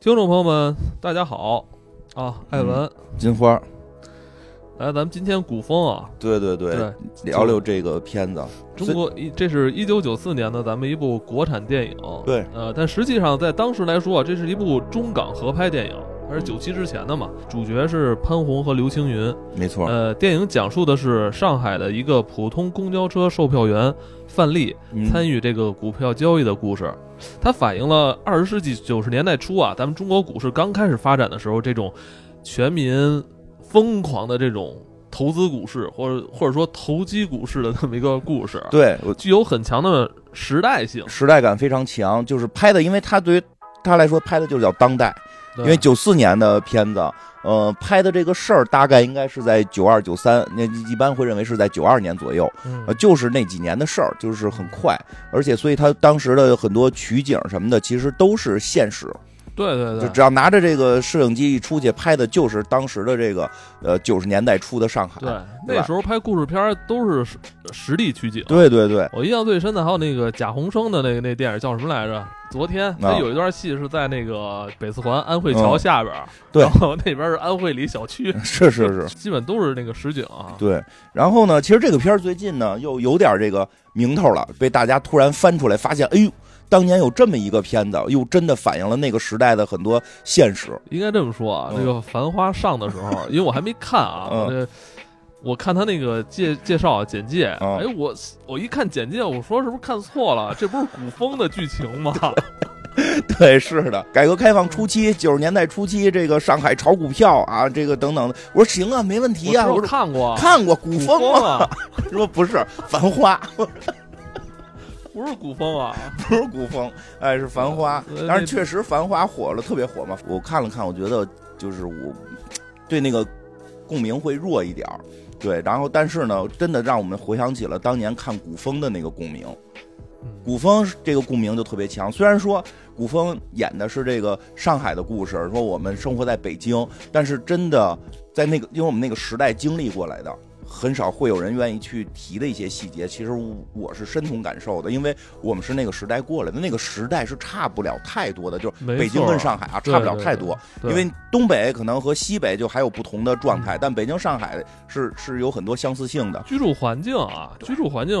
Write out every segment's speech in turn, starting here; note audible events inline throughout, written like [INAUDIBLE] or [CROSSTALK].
听众朋友们，大家好。啊！艾文，金花，来，咱们今天古风啊，对对对，对，聊聊这个片子。中国一，这是一九九四年的咱们一部国产电影，对，呃，但实际上在当时来说啊，这是一部中港合拍电影，它是九七之前的嘛，主角是潘虹和刘青云，没错。呃，电影讲述的是上海的一个普通公交车售票员范丽参与这个股票交易的故事。它反映了二十世纪九十年代初啊，咱们中国股市刚开始发展的时候，这种全民疯狂的这种投资股市，或者或者说投机股市的这么一个故事。对，具有很强的时代性，时代感非常强。就是拍的，因为它对于他来说拍的就是叫当代，因为九四年的片子。呃，拍的这个事儿大概应该是在九二九三，那一般会认为是在九二年左右，呃，就是那几年的事儿，就是很快，而且所以他当时的很多取景什么的，其实都是现实。对对对，就只要拿着这个摄影机一出去拍的，就是当时的这个呃九十年代初的上海。对，那时候拍故事片都是实实地取景。对对对，我印象最深的还有那个贾宏声的那个那电影叫什么来着？昨天他有一段戏是在那个北四环安慧桥下边，对，然后那边是安慧里小区，是 [LAUGHS] 是是，[LAUGHS] 基本都是那个实景啊。对，然后呢，其实这个片儿最近呢又有点这个名头了，被大家突然翻出来发现，哎呦。当年有这么一个片子，又真的反映了那个时代的很多现实。应该这么说啊，那个《繁花》上的时候，因为我还没看啊，我我看他那个介介绍简介，哎，我我一看简介，我说是不是看错了？[LAUGHS] 这不是古风的剧情吗？[LAUGHS] 对，是的，改革开放初期，九十年代初期，这个上海炒股票啊，这个等等的。我说行啊，没问题啊，我说看过，看过古风啊，[LAUGHS] 说不是《繁花》。不是古风啊，不是古风，哎，是繁花。但是确实繁花火了，特别火嘛。我看了看，我觉得就是我对那个共鸣会弱一点儿。对，然后但是呢，真的让我们回想起了当年看古风的那个共鸣。古风这个共鸣就特别强。虽然说古风演的是这个上海的故事，说我们生活在北京，但是真的在那个，因为我们那个时代经历过来的。很少会有人愿意去提的一些细节，其实我是深同感受的，因为我们是那个时代过来的，那个时代是差不了太多的，就是北京跟上海啊，差不了太多。因为东北可能和西北就还有不同的状态，但北京、上海是是有很多相似性的。居住环境啊，居住环境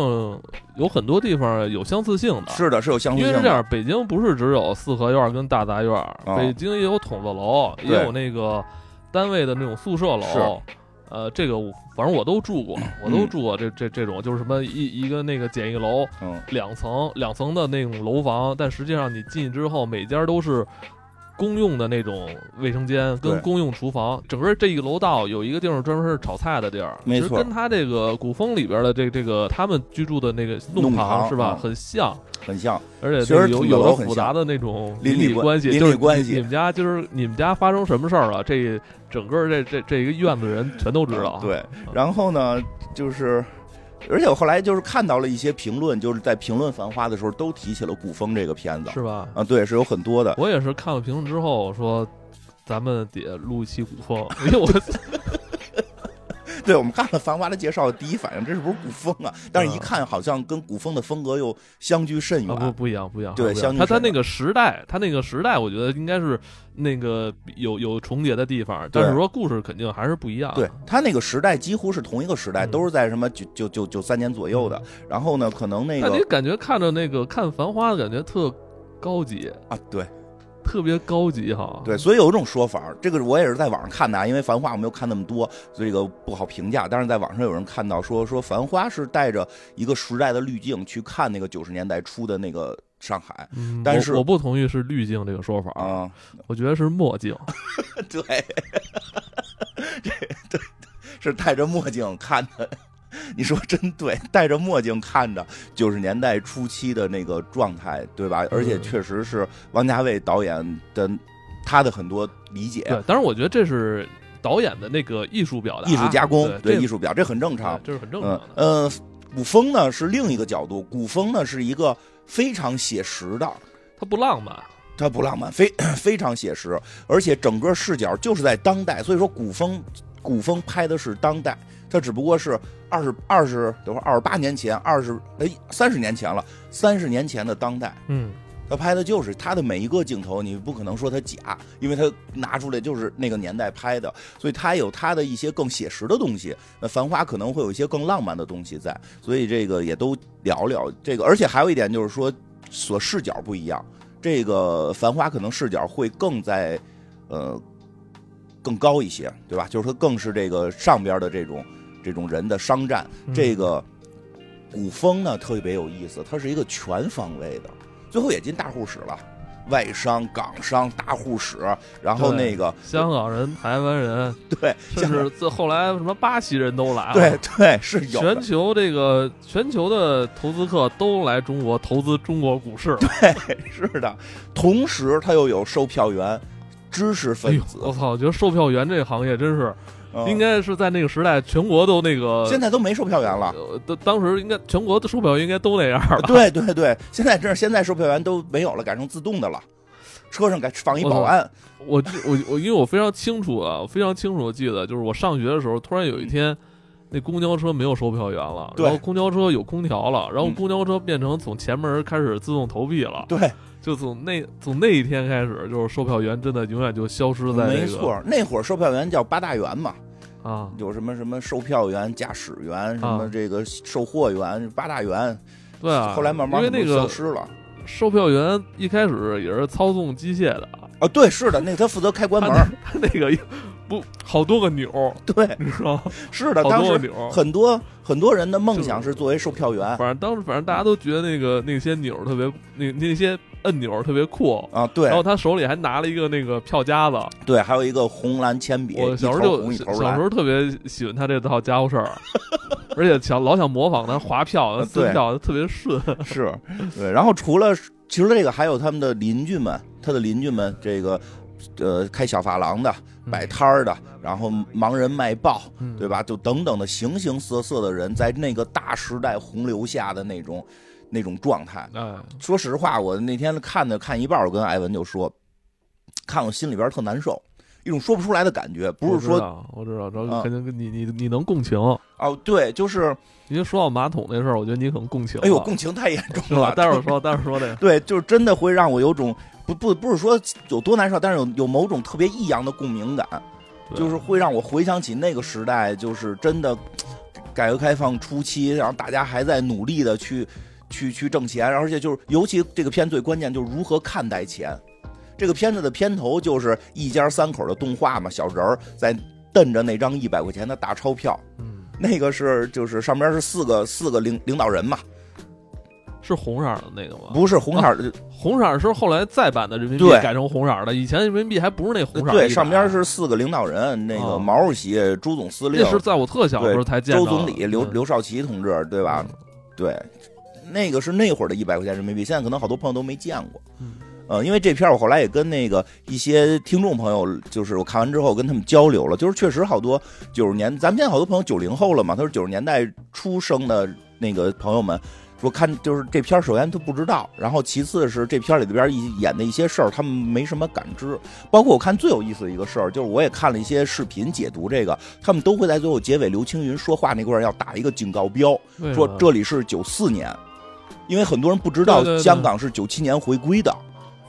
有很多地方有相似性的。是的，是有相似性。因为这样，北京不是只有四合院跟大杂院，北京也有筒子楼，也有那个单位的那种宿舍楼。呃，这个反正我都住过，我都住过这这这种，就是什么一一个那个简易楼，两层两层的那种楼房，但实际上你进去之后，每家都是。公用的那种卫生间跟公用厨房，整个这一个楼道有一个地方专门是炒菜的地儿，没错，跟他这个古风里边的这这个他们居住的那个弄堂是吧，很像，很像，而且有有着复杂的那种邻里关系，邻里关系。你们家就是你们家发生什么事儿了？这整个这这这一个院子人全都知道。对，然后呢，就是。而且我后来就是看到了一些评论，就是在评论《繁花》的时候都提起了古风这个片子，是吧？啊，对，是有很多的。我也是看了评论之后说，咱们得录一期古风，因为我。[LAUGHS] 对我们看了《繁花》的介绍，第一反应这是不是古风啊？但是一看好像跟古风的风格又相距甚远。不不一样，不一样。对，相距。他他那个时代，他那个时代，我觉得应该是那个有有重叠的地方，但是说故事肯定还是不一样。对他那个时代几乎是同一个时代，都是在什么九九九九三年左右的。然后呢，可能那个你感觉看着那个看《繁花》的感觉特高级啊，对。特别高级哈，对，所以有一种说法，这个我也是在网上看的啊，因为《繁花》我没有看那么多，所以这个不好评价。但是在网上有人看到说，说《繁花》是带着一个时代的滤镜去看那个九十年代初的那个上海，但是我不同意是滤镜这个说法啊，我觉得是墨镜，[LAUGHS] [LAUGHS] 对，对对，是戴着墨镜看的。[LAUGHS] 你说真对，戴着墨镜看着九十年代初期的那个状态，对吧？而且确实是王家卫导演的他的很多理解。对，当然我觉得这是导演的那个艺术表达、艺术加工，对艺术表，这很正常，这是很正常。呃，古风呢是另一个角度，古风呢是一个非常写实的，它不浪漫，它不浪漫，非 [COUGHS] 非常写实，而且整个视角就是在当代，所以说古风古风拍的是当代。它只不过是二十二十，等会儿二十八年前，二十哎三十年前了，三十年前的当代，嗯，他拍的就是他的每一个镜头，你不可能说他假，因为他拿出来就是那个年代拍的，所以他有他的一些更写实的东西。那《繁花》可能会有一些更浪漫的东西在，所以这个也都聊聊这个。而且还有一点就是说，所视角不一样，这个《繁花》可能视角会更在呃更高一些，对吧？就是说更是这个上边的这种这种人的商战，这个。古风呢特别有意思，它是一个全方位的，最后也进大户室了，外商、港商、大户室，然后那个香港人、台湾人，对，甚至自后来什么巴西人都来了，对对是有。全球这个全球的投资客都来中国投资中国股市，对，[LAUGHS] 是的。同时，他又有售票员、知识分子。我操，我觉得售票员这个行业真是。应该是在那个时代，全国都那个。现在都没售票员了。当当时应该全国的售票员应该都那样吧。[LAUGHS] 对对对，现在这现在售票员都没有了，改成自动的了。车上改放一保安。我我我，因为我非常清楚啊，我非常清楚记得，就是我上学的时候，突然有一天，那公交车没有售票员了，然后公交车有空调了，然后公交车变成从前门开始自动投币了。对。就从那从那一天开始，就是售票员真的永远就消失在没错，那会儿售票员叫八大员嘛，啊，有什么什么售票员、驾驶员，什么这个售货员，八大员。对啊，后来慢慢因为那个消失了。售票员一开始也是操纵机械的啊，对，是的，那他负责开关门，他那个不好多个钮，[LAUGHS] 对，你知道是的，当时很多很多人的梦想是作为售票员。反正当时反正大家都觉得那个那些钮特别那那些。按钮特别酷啊，对，然后他手里还拿了一个那个票夹子，对，还有一个红蓝铅笔。我小时候就小时候特别喜欢他这套家伙事儿，[LAUGHS] 而且想老想模仿他划票、撕票，特别顺。是，对。然后除了除了这个，还有他们的邻居们，他的邻居们，这个呃开小发廊的、摆摊儿的，然后盲人卖报，对吧？就等等的形形色色的人，在那个大时代洪流下的那种。那种状态，嗯。说实话，我那天看的看一半，我跟艾文就说，看我心里边特难受，一种说不出来的感觉，不是说我知道，这肯定跟你你你能共情。哦，对，就是因为说到马桶那事儿，我觉得你可能共情，哎呦，共情太严重了，[LAUGHS] 待会儿说，待会儿说的，对，就是真的会让我有种不不不是说有多难受，但是有有某种特别异样的共鸣感，就是会让我回想起那个时代，就是真的改革开放初期，然后大家还在努力的去。去去挣钱，而且就是尤其这个片最关键就是如何看待钱。这个片子的片头就是一家三口的动画嘛，小人儿在瞪着那张一百块钱的大钞票。嗯，那个是就是上边是四个四个领领导人嘛，是红色的那个吗？不是红色的，红色是后来再版的人民币改成红色的，以前人民币还不是那红色。对，上边是四个领导人，那个毛主席、朱总司令，那是在我特小的时候才见周总理刘刘少奇同志，对吧？对。那个是那会儿的一百块钱人民币，现在可能好多朋友都没见过。嗯，呃，因为这片我后来也跟那个一些听众朋友，就是我看完之后跟他们交流了，就是确实好多九十年，咱们现在好多朋友九零后了嘛，他说九十年代出生的那个朋友们说看就是这片首先他不知道，然后其次是这片里边一演的一些事儿，他们没什么感知。包括我看最有意思的一个事儿，就是我也看了一些视频解读这个，他们都会在最后结尾刘青云说话那块儿要打一个警告标，说这里是九四年。因为很多人不知道香港是九七年回归的，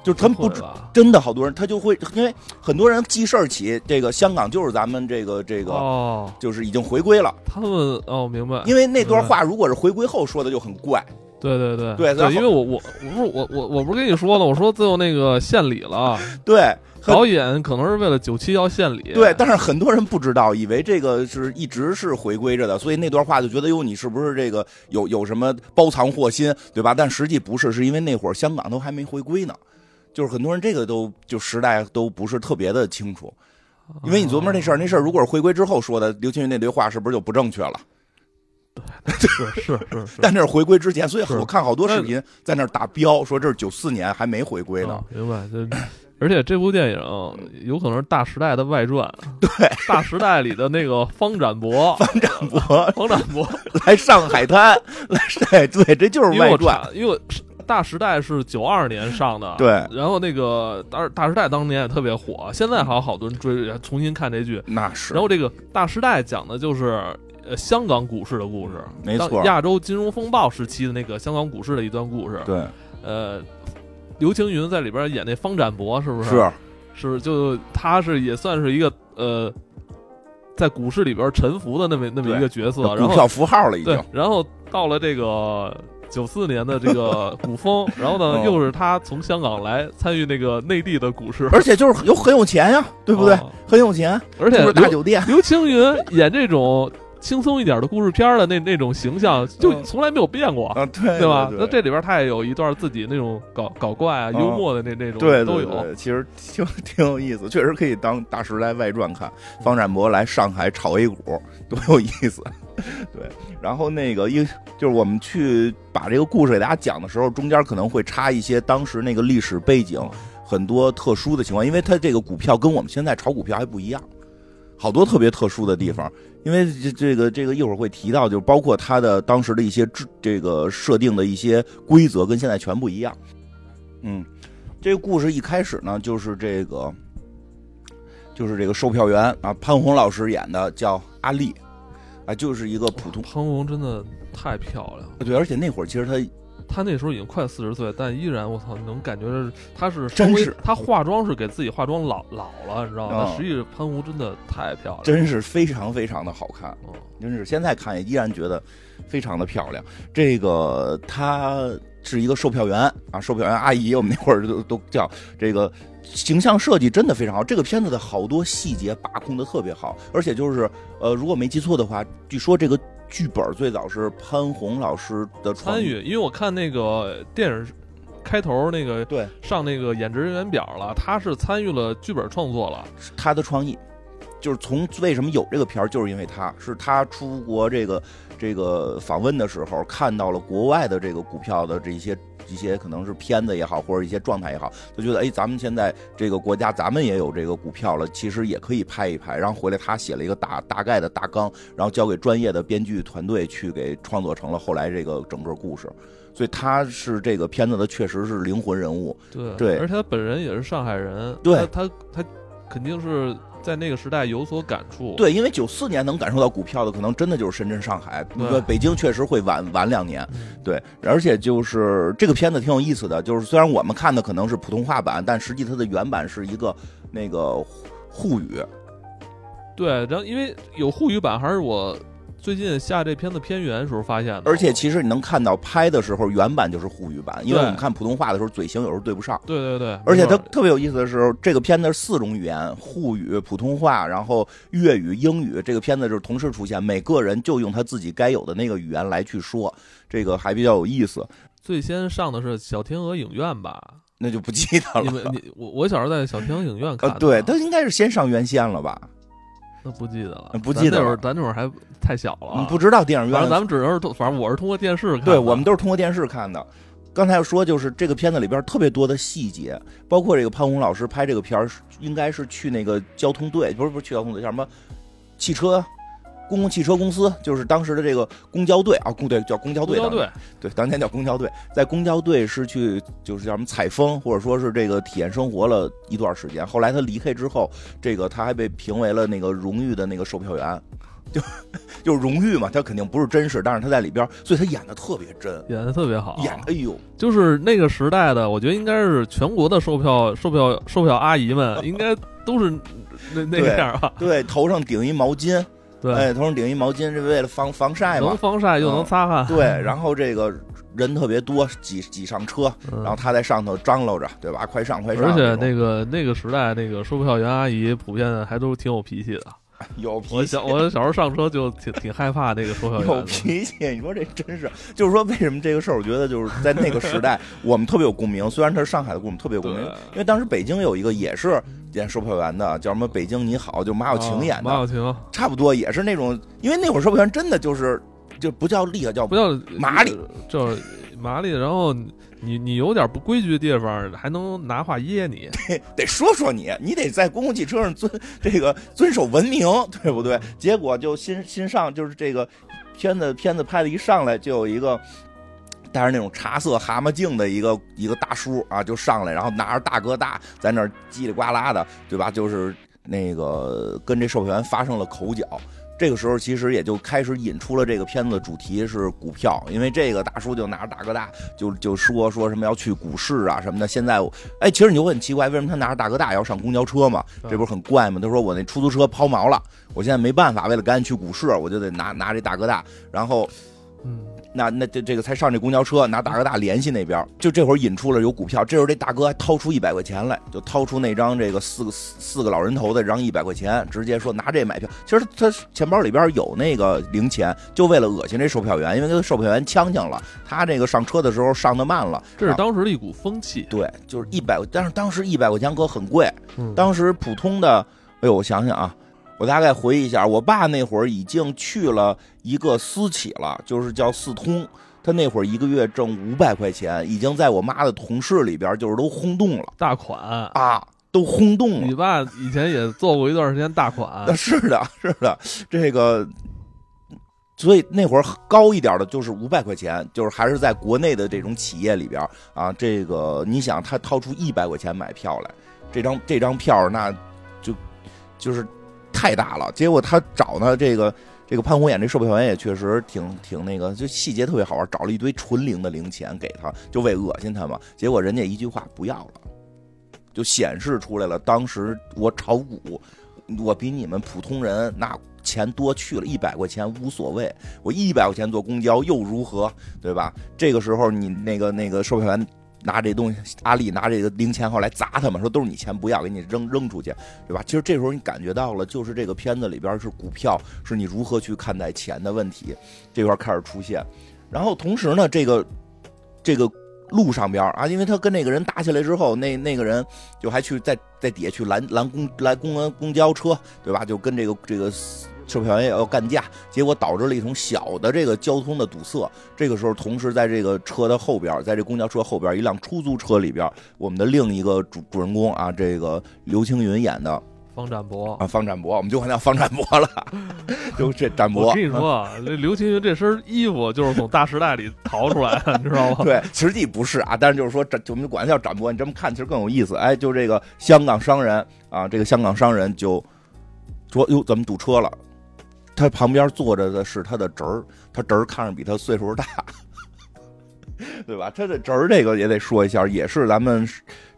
就是他们不知真的好多人他就会因为很多人记事儿起这个香港就是咱们这个这个哦，就是已经回归了。他们哦明白，因为那段话如果是回归后说的就很怪。对对对对，因为我我我不是我我我不是跟你说了，我说最后那个献礼了。对。导演可能是为了九七要献礼，对，但是很多人不知道，以为这个是一直是回归着的，所以那段话就觉得哟，你是不是这个有有什么包藏祸心，对吧？但实际不是，是因为那会儿香港都还没回归呢，就是很多人这个都就时代都不是特别的清楚，因为你琢磨那事儿，那事儿如果是回归之后说的，刘青云那堆话是不是就不正确了？对，是是是，但那是回归之前，所以我看好多视频在那打标，说这是九四年还没回归呢，明白？这。而且这部电影有可能是《大时代》的外传，对，[LAUGHS]《大时代》里的那个方展博，[LAUGHS] 方展博，[LAUGHS] 方展博来上海滩，来对对，这就是外传。因为《大时代》是九二年上的，对。然后那个《大大时代》当年也特别火，现在还有好多人追重新看这剧。那是。然后这个《大时代》讲的就是呃香港股市的故事，没错，亚洲金融风暴时期的那个香港股市的一段故事。对，呃。刘青云在里边演那方展博，是不是？是是，就他是也算是一个呃，在股市里边沉浮的那么那么一个角色，股票符号了已经。然后到了这个九四年的这个古风，[LAUGHS] 然后呢，又是他从香港来参与那个内地的股市，而且就是有很有钱呀，对不对？很有钱，而且大酒店。[LAUGHS] 刘青云演这种。轻松一点的故事片的那那种形象，就从来没有变过啊，对对吧？那这里边他也有一段自己那种搞搞怪啊、幽默的那那种，对都有。其实挺 [LAUGHS] 挺有意思，确实可以当《大时代》外传看。方展博来上海炒 A 股，多有意思。[LAUGHS] 对，然后那个因就是我们去把这个故事给大家讲的时候，中间可能会插一些当时那个历史背景，很多特殊的情况，因为它这个股票跟我们现在炒股票还不一样。好多特别特殊的地方，因为这这个这个一会儿会提到，就是包括他的当时的一些制这个设定的一些规则跟现在全不一样。嗯，这个故事一开始呢，就是这个就是这个售票员啊，潘虹老师演的叫阿丽，啊，就是一个普通。潘虹真的太漂亮了。对，而且那会儿其实她。他那时候已经快四十岁，但依然我操，能感觉他是真是他化妆是给自己化妆老老了，你知道吗？实际潘虹真的太漂亮，真是非常非常的好看，真是现在看也依然觉得非常的漂亮。这个她是一个售票员啊，售票员阿姨，我们那会儿都都叫这个形象设计真的非常好。这个片子的好多细节把控的特别好，而且就是呃，如果没记错的话，据说这个。剧本最早是潘虹老师的参与，因为我看那个电影开头那个对上那个演职人员表了，他是参与了剧本创作了，他的创意就是从为什么有这个片儿，就是因为他是他出国这个这个访问的时候看到了国外的这个股票的这些。一些可能是片子也好，或者一些状态也好，就觉得哎，咱们现在这个国家，咱们也有这个股票了，其实也可以拍一拍。然后回来，他写了一个大大概的大纲，然后交给专业的编剧团队去给创作成了后来这个整个故事。所以他是这个片子的确实是灵魂人物。对对，而且他本人也是上海人。对，他他肯定是。在那个时代有所感触，对，因为九四年能感受到股票的，可能真的就是深圳、上海，对，北京确实会晚晚两年，对，而且就是这个片子挺有意思的，就是虽然我们看的可能是普通话版，但实际它的原版是一个那个沪语，对，然后因为有沪语版，还是我。最近下这片子片源时候发现的，而且其实你能看到拍的时候原版就是沪语版，因为我们看普通话的时候嘴型有时候对不上。对对对，而且它特别有意思的是，这个片子是四种语言：沪语、普通话，然后粤语、英语。这个片子就是同时出现，每个人就用他自己该有的那个语言来去说，这个还比较有意思。最先上的是小天鹅影院吧？那就不记得了。你们你我我小时候在小天鹅影院看，[LAUGHS] 对，它应该是先上院线了吧？那不记得了，不记得。那会儿咱那会儿还太小了，不知道电影院。反正咱们只能是，反正我是通过电视看。对，我们都是通过电视看的。刚才说就是这个片子里边特别多的细节，包括这个潘虹老师拍这个片儿，应该是去那个交通队，不是不是去交通队，叫什么汽车。公共汽车公司就是当时的这个公交队啊，公对叫公交队，对，当年叫公交队，在公交队是去就是叫什么采风，或者说是这个体验生活了一段时间。后来他离开之后，这个他还被评为了那个荣誉的那个售票员，就就荣誉嘛，他肯定不是真实，但是他在里边，所以他演的特别真，演的特别好，演哎呦，就是那个时代的，我觉得应该是全国的售票售票售票阿姨们应该都是那那样吧，对，头上顶一毛巾。对，哎，头上顶一毛巾是为了防防晒嘛，能防晒又能擦汗。对，然后这个人特别多，挤挤上车，然后他在上头张罗着，对吧？快上快上！而且那个那个时代，那个售票员阿姨普遍还都挺有脾气的。[LAUGHS] 有脾气，我小我小时候上车就挺挺害怕那个售票员。有脾气，你说这真是，就是说为什么这个事儿，我觉得就是在那个时代，我们特别有共鸣。虽然他是上海的故事，特别有共鸣，因为当时北京有一个也是演售票员的，叫什么“北京你好”，就马小晴演的。马小晴差不多也是那种，因为那会儿售票员真的就是就不叫厉害，叫不叫麻利，叫麻利，然后。你你有点不规矩的地方，还能拿话噎你？[LAUGHS] 得得说说你，你得在公共汽车上遵这个遵守文明，对不对？结果就新新上就是这个片子片子拍的一上来就有一个戴着那种茶色蛤蟆镜的一个一个大叔啊，就上来，然后拿着大哥大在那叽里呱啦的，对吧？就是那个跟这售票员发生了口角。这个时候其实也就开始引出了这个片子的主题是股票，因为这个大叔就拿着大哥大就就说说什么要去股市啊什么的。现在哎，其实你就会很奇怪，为什么他拿着大哥大要上公交车嘛？这不是很怪吗？他说我那出租车抛锚了，我现在没办法，为了赶紧去股市，我就得拿拿这大哥大，然后。嗯，那那这这个才上这公交车，拿大哥大联系那边，就这会儿引出了有股票。这时候这大哥还掏出一百块钱来，就掏出那张这个四个四四个老人头的这张一百块钱，直接说拿这买票。其实他钱包里边有那个零钱，就为了恶心这售票员，因为跟售票员呛呛了。他这个上车的时候上的慢了，这是当时的一股风气。对，就是一百，但是当时一百块钱可很贵。当时普通的，哎呦，我想想啊。我大概回忆一下，我爸那会儿已经去了一个私企了，就是叫四通。他那会儿一个月挣五百块钱，已经在我妈的同事里边就是都轰动了，大款啊，都轰动了。你爸以前也做过一段时间大款，[LAUGHS] 是的，是的，这个，所以那会儿高一点的就是五百块钱，就是还是在国内的这种企业里边啊。这个你想，他掏出一百块钱买票来，这张这张票那就就是。太大了，结果他找呢，这个这个潘虹演这售票员也确实挺挺那个，就细节特别好玩，找了一堆纯零的零钱给他，就为恶心他嘛。结果人家一句话不要了，就显示出来了。当时我炒股，我比你们普通人那钱多去了一百块钱无所谓，我一百块钱坐公交又如何，对吧？这个时候你那个那个售票员。拿这东西，阿丽拿这个零钱后来砸他们，说都是你钱不要，给你扔扔出去，对吧？其实这时候你感觉到了，就是这个片子里边是股票，是你如何去看待钱的问题，这块开始出现。然后同时呢，这个这个路上边啊，因为他跟那个人打起来之后，那那个人就还去在在底下去拦拦公拦公安公交车，对吧？就跟这个这个。售票员也要干架，结果导致了一种小的这个交通的堵塞。这个时候，同时在这个车的后边，在这公交车后边一辆出租车里边，我们的另一个主主人公啊，这个刘青云演的方展博啊，方展博，我们就管叫方展博了，[LAUGHS] 就这展博。我跟你说，这刘青云这身衣服就是从大时代里逃出来的，你知道吗？[LAUGHS] 对，实际不是啊，但是就是说展，我们管他叫展博，你这么看其实更有意思。哎，就这个香港商人啊，这个香港商人就说：“哟，怎么堵车了？”他旁边坐着的是他的侄儿，他侄儿看着比他岁数大，[LAUGHS] 对吧？他的侄儿这个也得说一下，也是咱们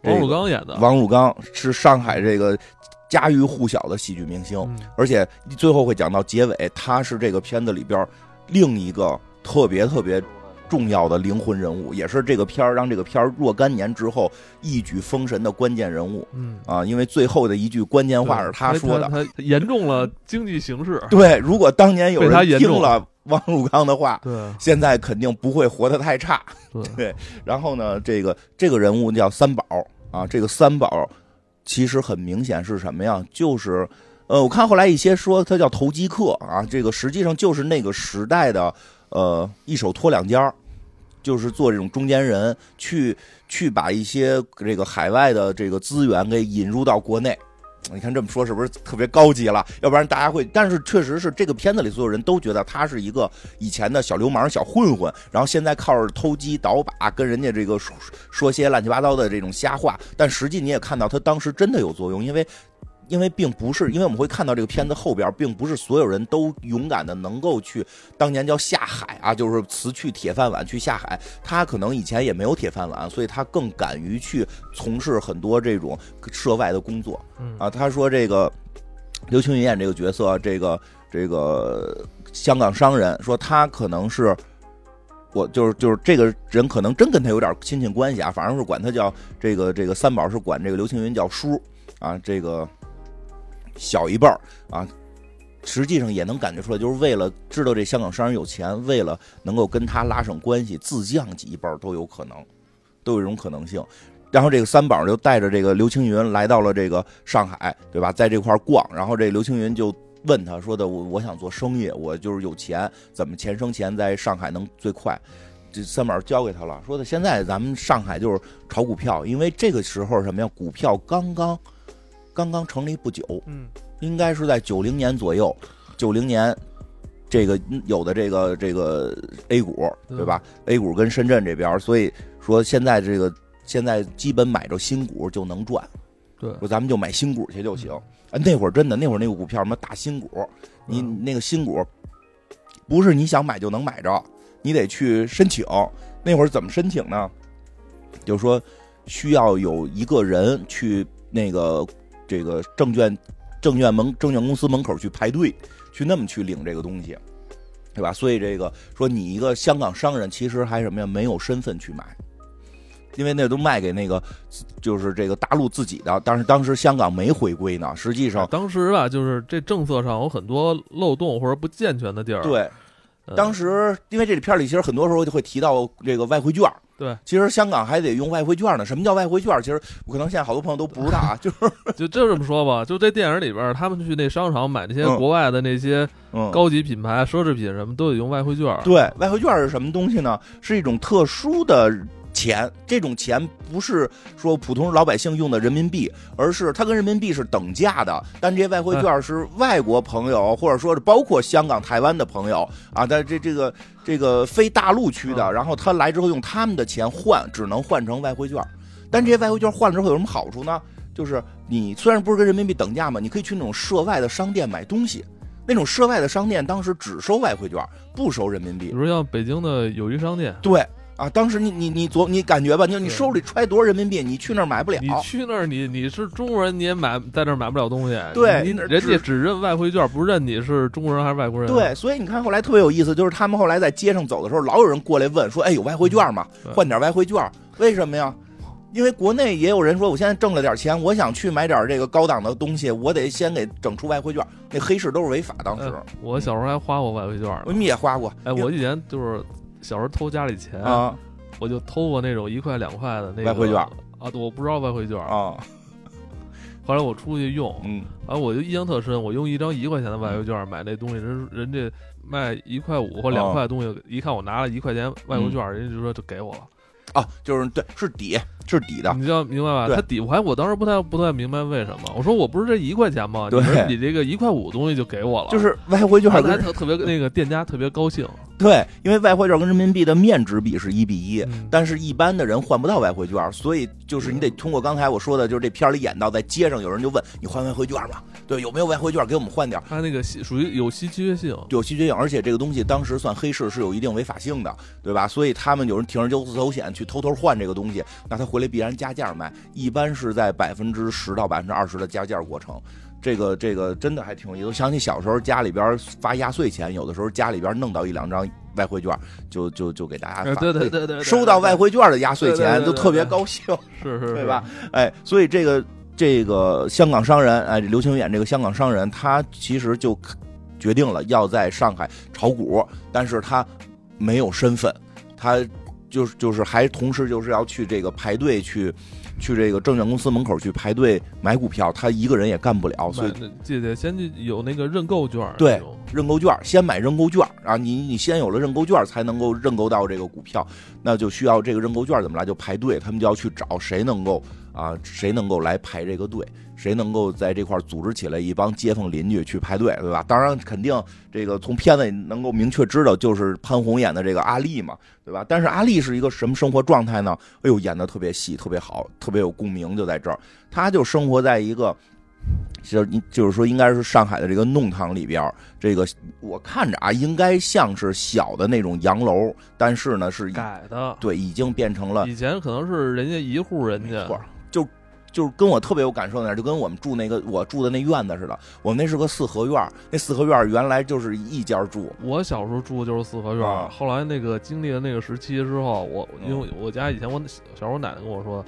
王汝刚演的。王汝刚是上海这个家喻户晓的喜剧明星，而且最后会讲到结尾，他是这个片子里边另一个特别特别。重要的灵魂人物，也是这个片儿让这个片儿若干年之后一举封神的关键人物。嗯啊，因为最后的一句关键话是他说的，他严重了经济形势。对，如果当年有人听了汪汝刚的话，对，现在肯定不会活得太差。对，[LAUGHS] 然后呢，这个这个人物叫三宝啊，这个三宝其实很明显是什么呀？就是呃，我看后来一些说他叫投机客啊，这个实际上就是那个时代的呃一手托两家。就是做这种中间人，去去把一些这个海外的这个资源给引入到国内。你看这么说是不是特别高级了？要不然大家会，但是确实是这个片子里所有人都觉得他是一个以前的小流氓、小混混，然后现在靠着偷鸡倒把跟人家这个说说些乱七八糟的这种瞎话。但实际你也看到他当时真的有作用，因为。因为并不是，因为我们会看到这个片子后边，并不是所有人都勇敢的能够去当年叫下海啊，就是辞去铁饭碗去下海。他可能以前也没有铁饭碗，所以他更敢于去从事很多这种涉外的工作。啊，他说这个刘青云演这个角色，这个这个香港商人说他可能是我就是就是这个人可能真跟他有点亲戚关系啊，反正是管他叫这个这个三宝是管这个刘青云叫叔啊，这个。小一辈儿啊，实际上也能感觉出来，就是为了知道这香港商人有钱，为了能够跟他拉上关系，自降几辈儿都有可能，都有一种可能性。然后这个三宝就带着这个刘青云来到了这个上海，对吧？在这块逛，然后这刘青云就问他说的：“我我想做生意，我就是有钱，怎么钱生钱在上海能最快？”这三宝交给他了，说的现在咱们上海就是炒股票，因为这个时候什么呀？股票刚刚。刚刚成立不久，嗯，应该是在九零年左右，九零年，这个有的这个这个 A 股，对吧？A 股跟深圳这边，所以说现在这个现在基本买着新股就能赚，对，说咱们就买新股去就行。啊，那会儿真的，那会儿那个股票什么大新股，你那个新股不是你想买就能买着，你得去申请。那会儿怎么申请呢？就是说需要有一个人去那个这个证券证券门证券公司门口去排队，去那么去领这个东西。对吧？所以这个说你一个香港商人，其实还什么呀？没有身份去买，因为那都卖给那个就是这个大陆自己的。但是当时香港没回归呢，实际上当时吧，就是这政策上有很多漏洞或者不健全的地儿。对，当时因为这里片里其实很多时候就会提到这个外汇券。对，其实香港还得用外汇券呢。什么叫外汇券？其实可能现在好多朋友都不知道啊。就是 [LAUGHS] 就就这么说吧，就这电影里边，他们去那商场买那些国外的那些高级品牌、奢侈品，什么都得用外汇券。对，外汇券是什么东西呢？是一种特殊的。钱这种钱不是说普通老百姓用的人民币，而是它跟人民币是等价的。但这些外汇券是外国朋友，或者说是包括香港、台湾的朋友啊，但这这个这个非大陆区的，然后他来之后用他们的钱换，只能换成外汇券。但这些外汇券换了之后有什么好处呢？就是你虽然不是跟人民币等价嘛，你可以去那种涉外的商店买东西。那种涉外的商店当时只收外汇券，不收人民币。比如像北京的友谊商店，对。啊，当时你你你昨你感觉吧，你你手里揣多少人民币，你去那儿买不了。你去那儿，你你是中国人，你也买在那儿买不了东西。对，人家只认外汇券，不认你是中国人还是外国人。对，所以你看后来特别有意思，就是他们后来在街上走的时候，老有人过来问说：“哎，有外汇券吗？换点外汇券？为什么呀？因为国内也有人说，我现在挣了点钱，我想去买点这个高档的东西，我得先给整出外汇券。那黑市都是违法。当时我小时候还花过外汇券，我们也花过。哎，我以前就是。小时候偷家里钱啊，我就偷过那种一块两块的那个外汇券啊，我不知道外汇券啊。[LAUGHS] 后来我出去用，嗯，然后我就印象特深，我用一张一块钱的外汇券买那东西，人人家卖一块五或两块的东西，一看我拿了一块钱外汇券，人家就说就给我了。啊，就是对，是抵，是抵的，你知道明白吧？他抵，我还我当时不太不太明白为什么。我说我不是这一块钱吗？对，你这个一块五东西就给我了，就是外汇券，还特特别那个店家特别高兴。对，因为外汇券跟人民币的面值比是一比一，但是一般的人换不到外汇券，所以就是你得通过刚才我说的，就是这片里演到在街上有人就问你换外汇券吗？对，有没有外汇券给我们换点？它那个属于有稀缺性，有稀缺性，而且这个东西当时算黑市是有一定违法性的，对吧？所以他们有人铤而走险去偷偷换这个东西，那他回来必然加价卖，一般是在百分之十到百分之二十的加价过程。这个这个真的还挺有意思。想起小时候家里边发压岁钱，有的时候家里边弄到一两张外汇券，就就就给大家发。对对对对，收到外汇券的压岁钱都特别高兴，是是，对吧？哎，所以这个这个香港商人，哎，刘青远这个香港商人，他其实就决定了要在上海炒股，但是他没有身份，他就是就是还同时就是要去这个排队去。去这个证券公司门口去排队买股票，他一个人也干不了，所以记得先有那个认购券。对，认购券先买认购券啊，你你先有了认购券才能够认购到这个股票，那就需要这个认购券怎么来就排队，他们就要去找谁能够啊，谁能够来排这个队。谁能够在这块组织起来一帮街坊邻居去排队，对吧？当然，肯定这个从片子里能够明确知道，就是潘虹演的这个阿丽嘛，对吧？但是阿丽是一个什么生活状态呢？哎呦，演的特别细，特别好，特别有共鸣，就在这儿。她就生活在一个，就就是说，应该是上海的这个弄堂里边。这个我看着啊，应该像是小的那种洋楼，但是呢是改的，对，已经变成了以前可能是人家一户人家。就就是跟我特别有感受那就跟我们住那个我住的那院子似的。我们那是个四合院，那四合院原来就是一家住。我小时候住的就是四合院，后来那个经历了那个时期之后，我因为我家以前我小时候奶奶跟我说，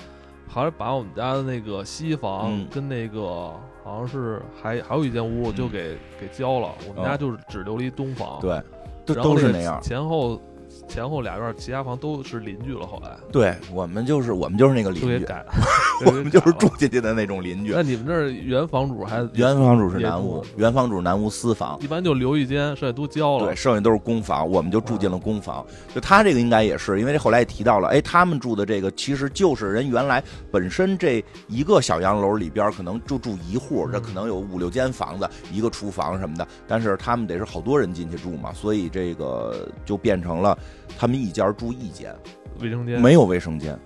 好像把我们家的那个西房跟那个好像是还还有一间屋就给给交了，我们家就是只留了一东房。对，都都是那样，前后。前后俩院，其他房都是邻居了。后来，对我们就是我们就是那个邻居，[LAUGHS] 我们就是住进去的那种邻居。那你们这原房主还原房主是南屋，原房主南屋私房，一般就留一间，剩下都交了。对，剩下都是公房，我们就住进了公房。就他这个应该也是，因为后来也提到了，哎，他们住的这个其实就是人原来本身这一个小洋楼里边可能就住一户，这可能有五六间房子，一个厨房什么的，但是他们得是好多人进去住嘛，所以这个就变成了。他们一家住一间，卫生间没有卫生间，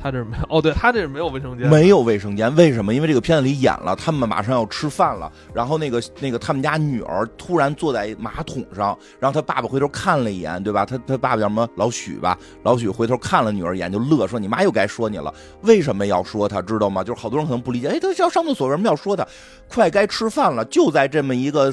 他这没有哦，对他这是没有卫生间，没有卫生间，为什么？因为这个片子里演了，他们马上要吃饭了，然后那个那个他们家女儿突然坐在马桶上，然后他爸爸回头看了一眼，对吧？他他爸爸叫什么？老许吧？老许回头看了女儿一眼，就乐说：“你妈又该说你了，为什么要说他？知道吗？就是好多人可能不理解，哎，他要上厕所，为什么要说他？快该吃饭了，就在这么一个。”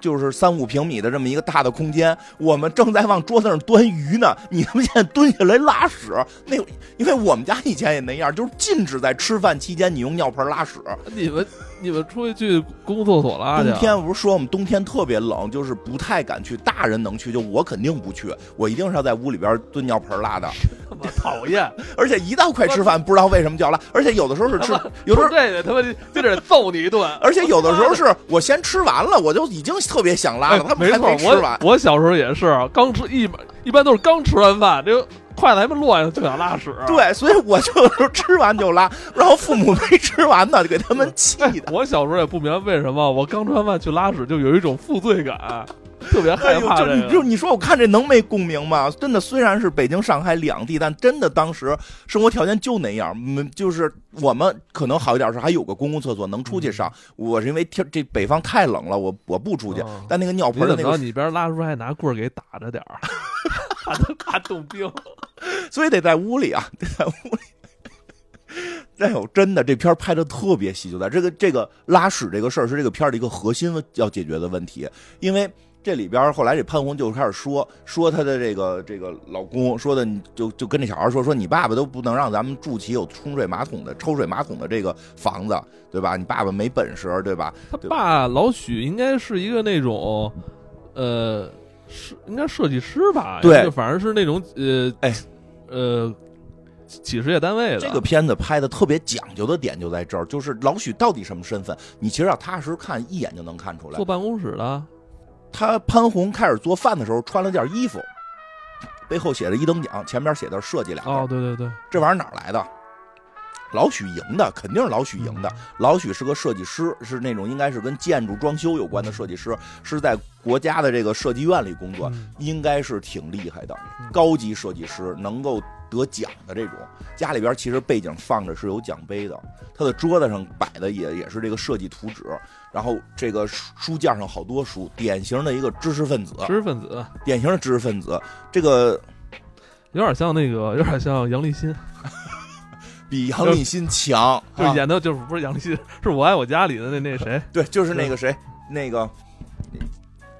就是三五平米的这么一个大的空间，我们正在往桌子上端鱼呢。你他妈现在蹲下来拉屎，那因为我们家以前也那样，就是禁止在吃饭期间你用尿盆拉屎。你们你们出去去公共厕所拉去？冬天不是说我们冬天特别冷，就是不太敢去。大人能去，就我肯定不去，我一定是要在屋里边蹲尿盆拉的。他妈讨厌！[LAUGHS] 而且一到快吃饭，不知道为什么就要拉。而且有的时候是吃，有时候这个他妈就得揍你一顿。而且有的时候是我先吃完了，我就已经特别想拉了。他们还没吃完。我小时候也是刚吃一一般都是刚吃完饭，这筷子还没落下就想拉屎。对，所以我就是吃完就拉，然后父母没吃完呢，就给他们气的。[LAUGHS] 我小时候也不明白为什么我刚吃完饭去拉屎就有一种负罪感。特别害怕就你就你说我看这能没共鸣吗？真的，虽然是北京、上海两地，但真的当时生活条件就那样。嗯，就是我们可能好一点是还有个公共厕所能出去上。我是因为天这北方太冷了，我我不出去。但那个尿盆的那个，你边拉出来拿棍儿给打着点儿，[LAUGHS] 怕怕冻冰，[LAUGHS] 所以得在屋里啊，得在屋里。哎呦，真的，这片拍的特别细，就在这个这个拉屎这个事儿是这个片儿的一个核心要解决的问题，因为。这里边后来这潘虹就开始说说她的这个这个老公说的，就就跟这小孩说说你爸爸都不能让咱们住起有冲水马桶的抽水马桶的这个房子，对吧？你爸爸没本事，对吧？他爸老许应该是一个那种，呃，是应该设计师吧？对，反正是那种呃，哎，呃，企事业单位的。这个片子拍的特别讲究的点就在这儿，就是老许到底什么身份？你其实要踏实看一眼就能看出来。坐办公室的。他潘虹开始做饭的时候穿了件衣服，背后写着一等奖，前面写的设计俩字。哦，对对对，这玩意儿哪来的？老许赢的，肯定是老许赢的。老许是个设计师，是那种应该是跟建筑装修有关的设计师，是在国家的这个设计院里工作，应该是挺厉害的，高级设计师，能够得奖的这种。家里边其实背景放着是有奖杯的，他的桌子上摆的也也是这个设计图纸。然后这个书架上好多书，典型的一个知识分子，知识分子，典型的知识分子。这个有点像那个，有点像杨立新，比杨立新强，[LAUGHS] 就演的就是不是杨立新，是我爱我家里的那那谁？[LAUGHS] 对，就是那个谁，那个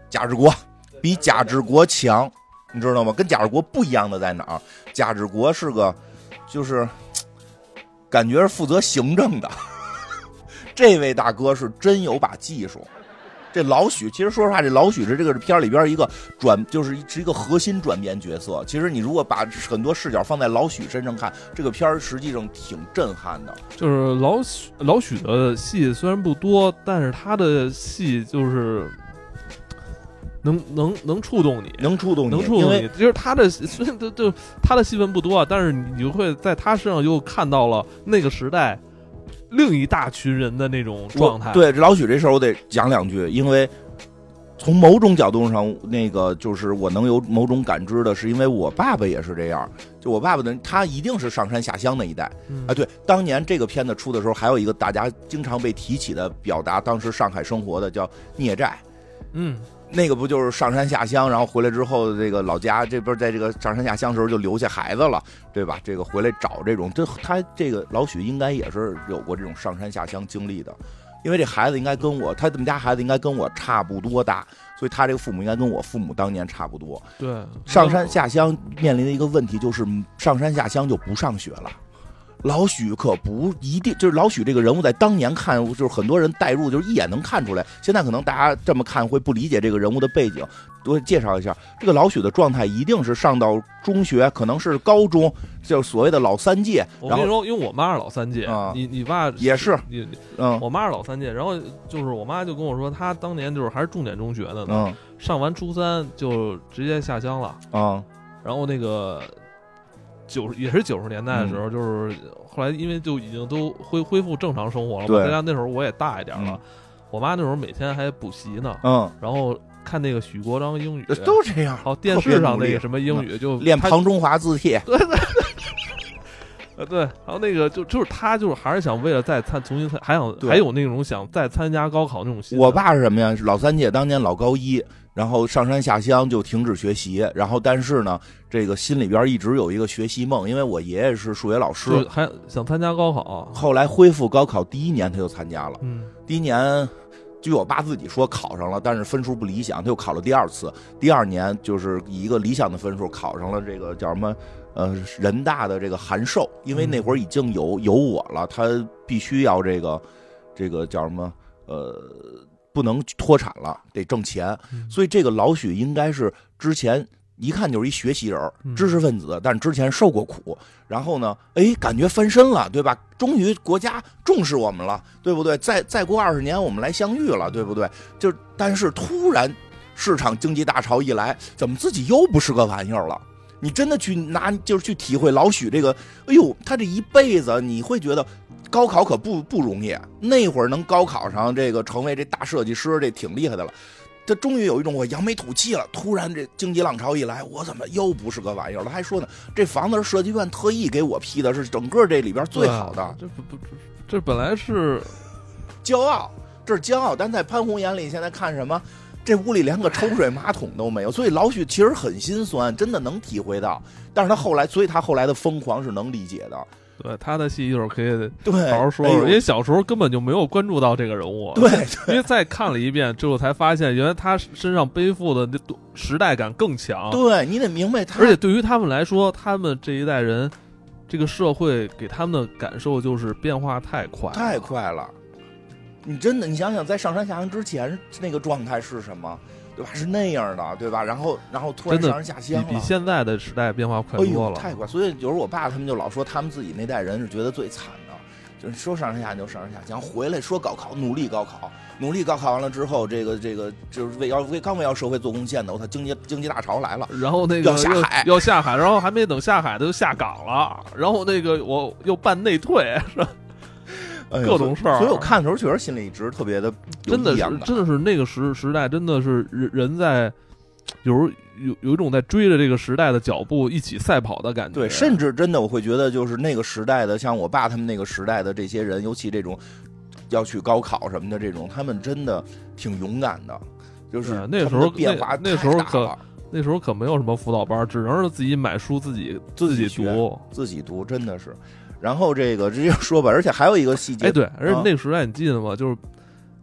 贾志国，比贾志国强，你知道吗？跟贾志国不一样的在哪儿？贾志国是个，就是感觉是负责行政的。这位大哥是真有把技术，这老许其实说实话，这老许是这个片里边一个转，就是是一个核心转变角色。其实你如果把很多视角放在老许身上看，这个片儿实际上挺震撼的。就是老许老许的戏虽然不多，但是他的戏就是能能能触动你，能触动你，能触动你。就是他的虽然就就他的戏份不多，但是你就会在他身上又看到了那个时代。另一大群人的那种状态。对老许这事儿，我得讲两句，因为从某种角度上，那个就是我能有某种感知的，是因为我爸爸也是这样。就我爸爸的，他一定是上山下乡那一代。啊，对，当年这个片子出的时候，还有一个大家经常被提起的表达当时上海生活的叫孽债。嗯。那个不就是上山下乡，然后回来之后，这个老家这边在这个上山下乡时候就留下孩子了，对吧？这个回来找这种，这他这个老许应该也是有过这种上山下乡经历的，因为这孩子应该跟我，他们家孩子应该跟我差不多大，所以他这个父母应该跟我父母当年差不多。对，上山下乡面临的一个问题就是上山下乡就不上学了。老许可不一定，就是老许这个人物在当年看，就是很多人代入，就是一眼能看出来。现在可能大家这么看会不理解这个人物的背景，多介绍一下。这个老许的状态一定是上到中学，可能是高中，就是所谓的老三届。我跟你说，因为我妈是老三届，你你爸也是，你嗯，我妈是老三届。然后就是我妈就跟我说，她当年就是还是重点中学的呢，上完初三就直接下乡了啊。然后那个。九也是九十年代的时候，就是后来因为就已经都恢恢复正常生活了嘛。再加上那时候我也大一点了，我妈那时候每天还补习呢。嗯，然后看那个许国璋英语，都这样。好，电视上那个什么英语就练庞中华字帖。对 [LAUGHS] 对。呃，对，然后那个就就是他就是还是想为了再参重新参，还想还有那种想再参加高考那种心。我爸是什么呀？老三届当年老高一，然后上山下乡就停止学习，然后但是呢，这个心里边一直有一个学习梦，因为我爷爷是数学老师，还想参加高考。后来恢复高考第一年他就参加了，嗯，第一年。据我爸自己说，考上了，但是分数不理想，他又考了第二次。第二年就是以一个理想的分数考上了这个叫什么，呃，人大的这个函授。因为那会儿已经有有我了，他必须要这个，这个叫什么，呃，不能脱产了，得挣钱。所以这个老许应该是之前。一看就是一学习人知识分子，但之前受过苦，然后呢，哎，感觉翻身了，对吧？终于国家重视我们了，对不对？再再过二十年，我们来相遇了，对不对？就但是突然市场经济大潮一来，怎么自己又不是个玩意儿了？你真的去拿，就是去体会老许这个，哎呦，他这一辈子，你会觉得高考可不不容易。那会儿能高考上这个成为这大设计师，这挺厉害的了。他终于有一种我扬眉吐气了。突然这经济浪潮一来，我怎么又不是个玩意儿了？还说呢，这房子是设计院特意给我批的，是整个这里边最好的。这不不，这本来是骄傲，这是骄傲。但在潘虹 [LAUGHS] 眼里，现在看什么？这屋里连个抽水马桶都没有。所以老许其实很心酸，真的能体会到。但是他后来，所以他后来的疯狂是能理解的。对他的戏一会儿可以对好好说说，因为小时候根本就没有关注到这个人物。对，[LAUGHS] 因为再看了一遍之后，才发现原来他身上背负的那时代感更强。对你得明白，他而且对于他们来说，他们这一代人，这个社会给他们的感受就是变化太快，太快了。你真的，你想想，在上山下乡之前那个状态是什么？对吧？是那样的，对吧？然后，然后突然上山下乡了比现在的时代变化快多了，太快。所以有时候我爸他们就老说，他们自己那代人是觉得最惨的，就是说上山下就上山下乡，回来说高考，努力高考，努力高考完了之后，这个这个就是为要为刚为要社会做贡献的，我操，经济经济大潮来了，然后那个要下海，要下海，然后还没等下海，他就下岗了，然后那个我又办内退，是吧？各种事儿，所以我看的时候确实心里一直特别的，真的是真的是那个时时代，真的是人人在有时候有有一种在追着这个时代的脚步一起赛跑的感觉。对，甚至真的我会觉得，就是那个时代的，像我爸他们那个时代的这些人，尤其这种要去高考什么的这种，他们真的挺勇敢的。就是那时候变化那时候可那时候可没有什么辅导班，只能是自己买书自己自己读自己读，真的是。然后这个直接说吧，[LAUGHS] 而且还有一个细节，哎，对，而且那个时代你记得吗？就是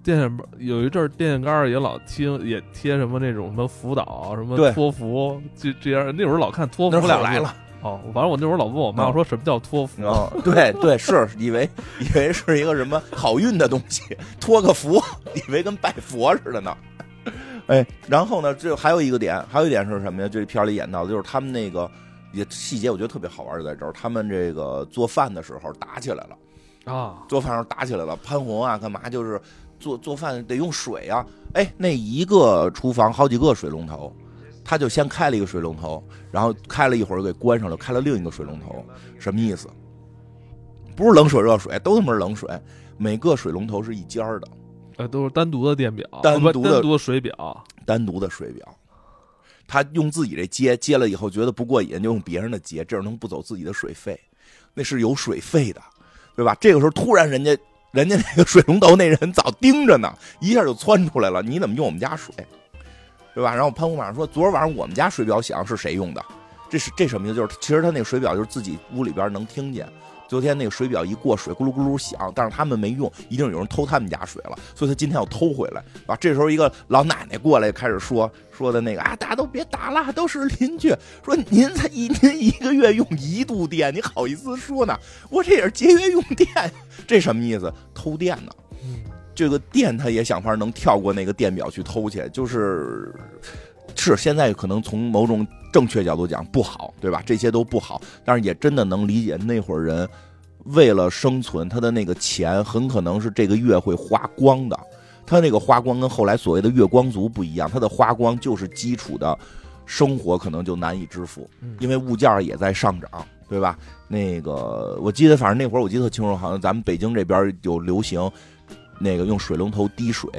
电线有一阵电线杆也老贴，也贴什么那种什么辅导，什么托福，这这样那会儿老看托福俩来了。哦，反正我那会儿老问我妈我说什么叫托福？哦，对对，是以为 [LAUGHS] 以为是一个什么好运的东西，托个福，[LAUGHS] 以为跟拜佛似的呢。哎，然后呢，这还有一个点，还有一点是什么呀？这片里演到的就是他们那个。也细节我觉得特别好玩，就在这儿，他们这个做饭的时候打起来了啊！做饭时候打起来了，潘虹啊，干嘛就是做做饭得用水啊！哎，那一个厨房好几个水龙头，他就先开了一个水龙头，然后开了一会儿给关上了，开了另一个水龙头，什么意思？不是冷水热水，都他妈是冷水，每个水龙头是一间的，呃，都是单独的电表，单独的水表，单独的水表。他用自己这接接了以后觉得不过瘾，就用别人的接，这样能不走自己的水费，那是有水费的，对吧？这个时候突然人家人家那个水龙头那人早盯着呢，一下就窜出来了，你怎么用我们家水，对吧？然后潘红马上说，昨儿晚上我们家水表响是谁用的？这是这什么意思？就是其实他那个水表就是自己屋里边能听见。昨天那个水表一过水，咕噜咕噜响，但是他们没用，一定有人偷他们家水了，所以他今天要偷回来。啊，这时候一个老奶奶过来开始说 [LAUGHS] 说的那个啊，大家都别打了，都是邻居。说您才一您一个月用一度电，你好意思说呢？我这也是节约用电，这什么意思？偷电呢？这个电他也想法能跳过那个电表去偷去，就是是现在可能从某种。正确角度讲不好，对吧？这些都不好，但是也真的能理解那会儿人为了生存，他的那个钱很可能是这个月会花光的。他那个花光跟后来所谓的月光族不一样，他的花光就是基础的生活可能就难以支付，因为物价也在上涨，对吧？那个我记得，反正那会儿我记得特清楚，好像咱们北京这边有流行那个用水龙头滴水。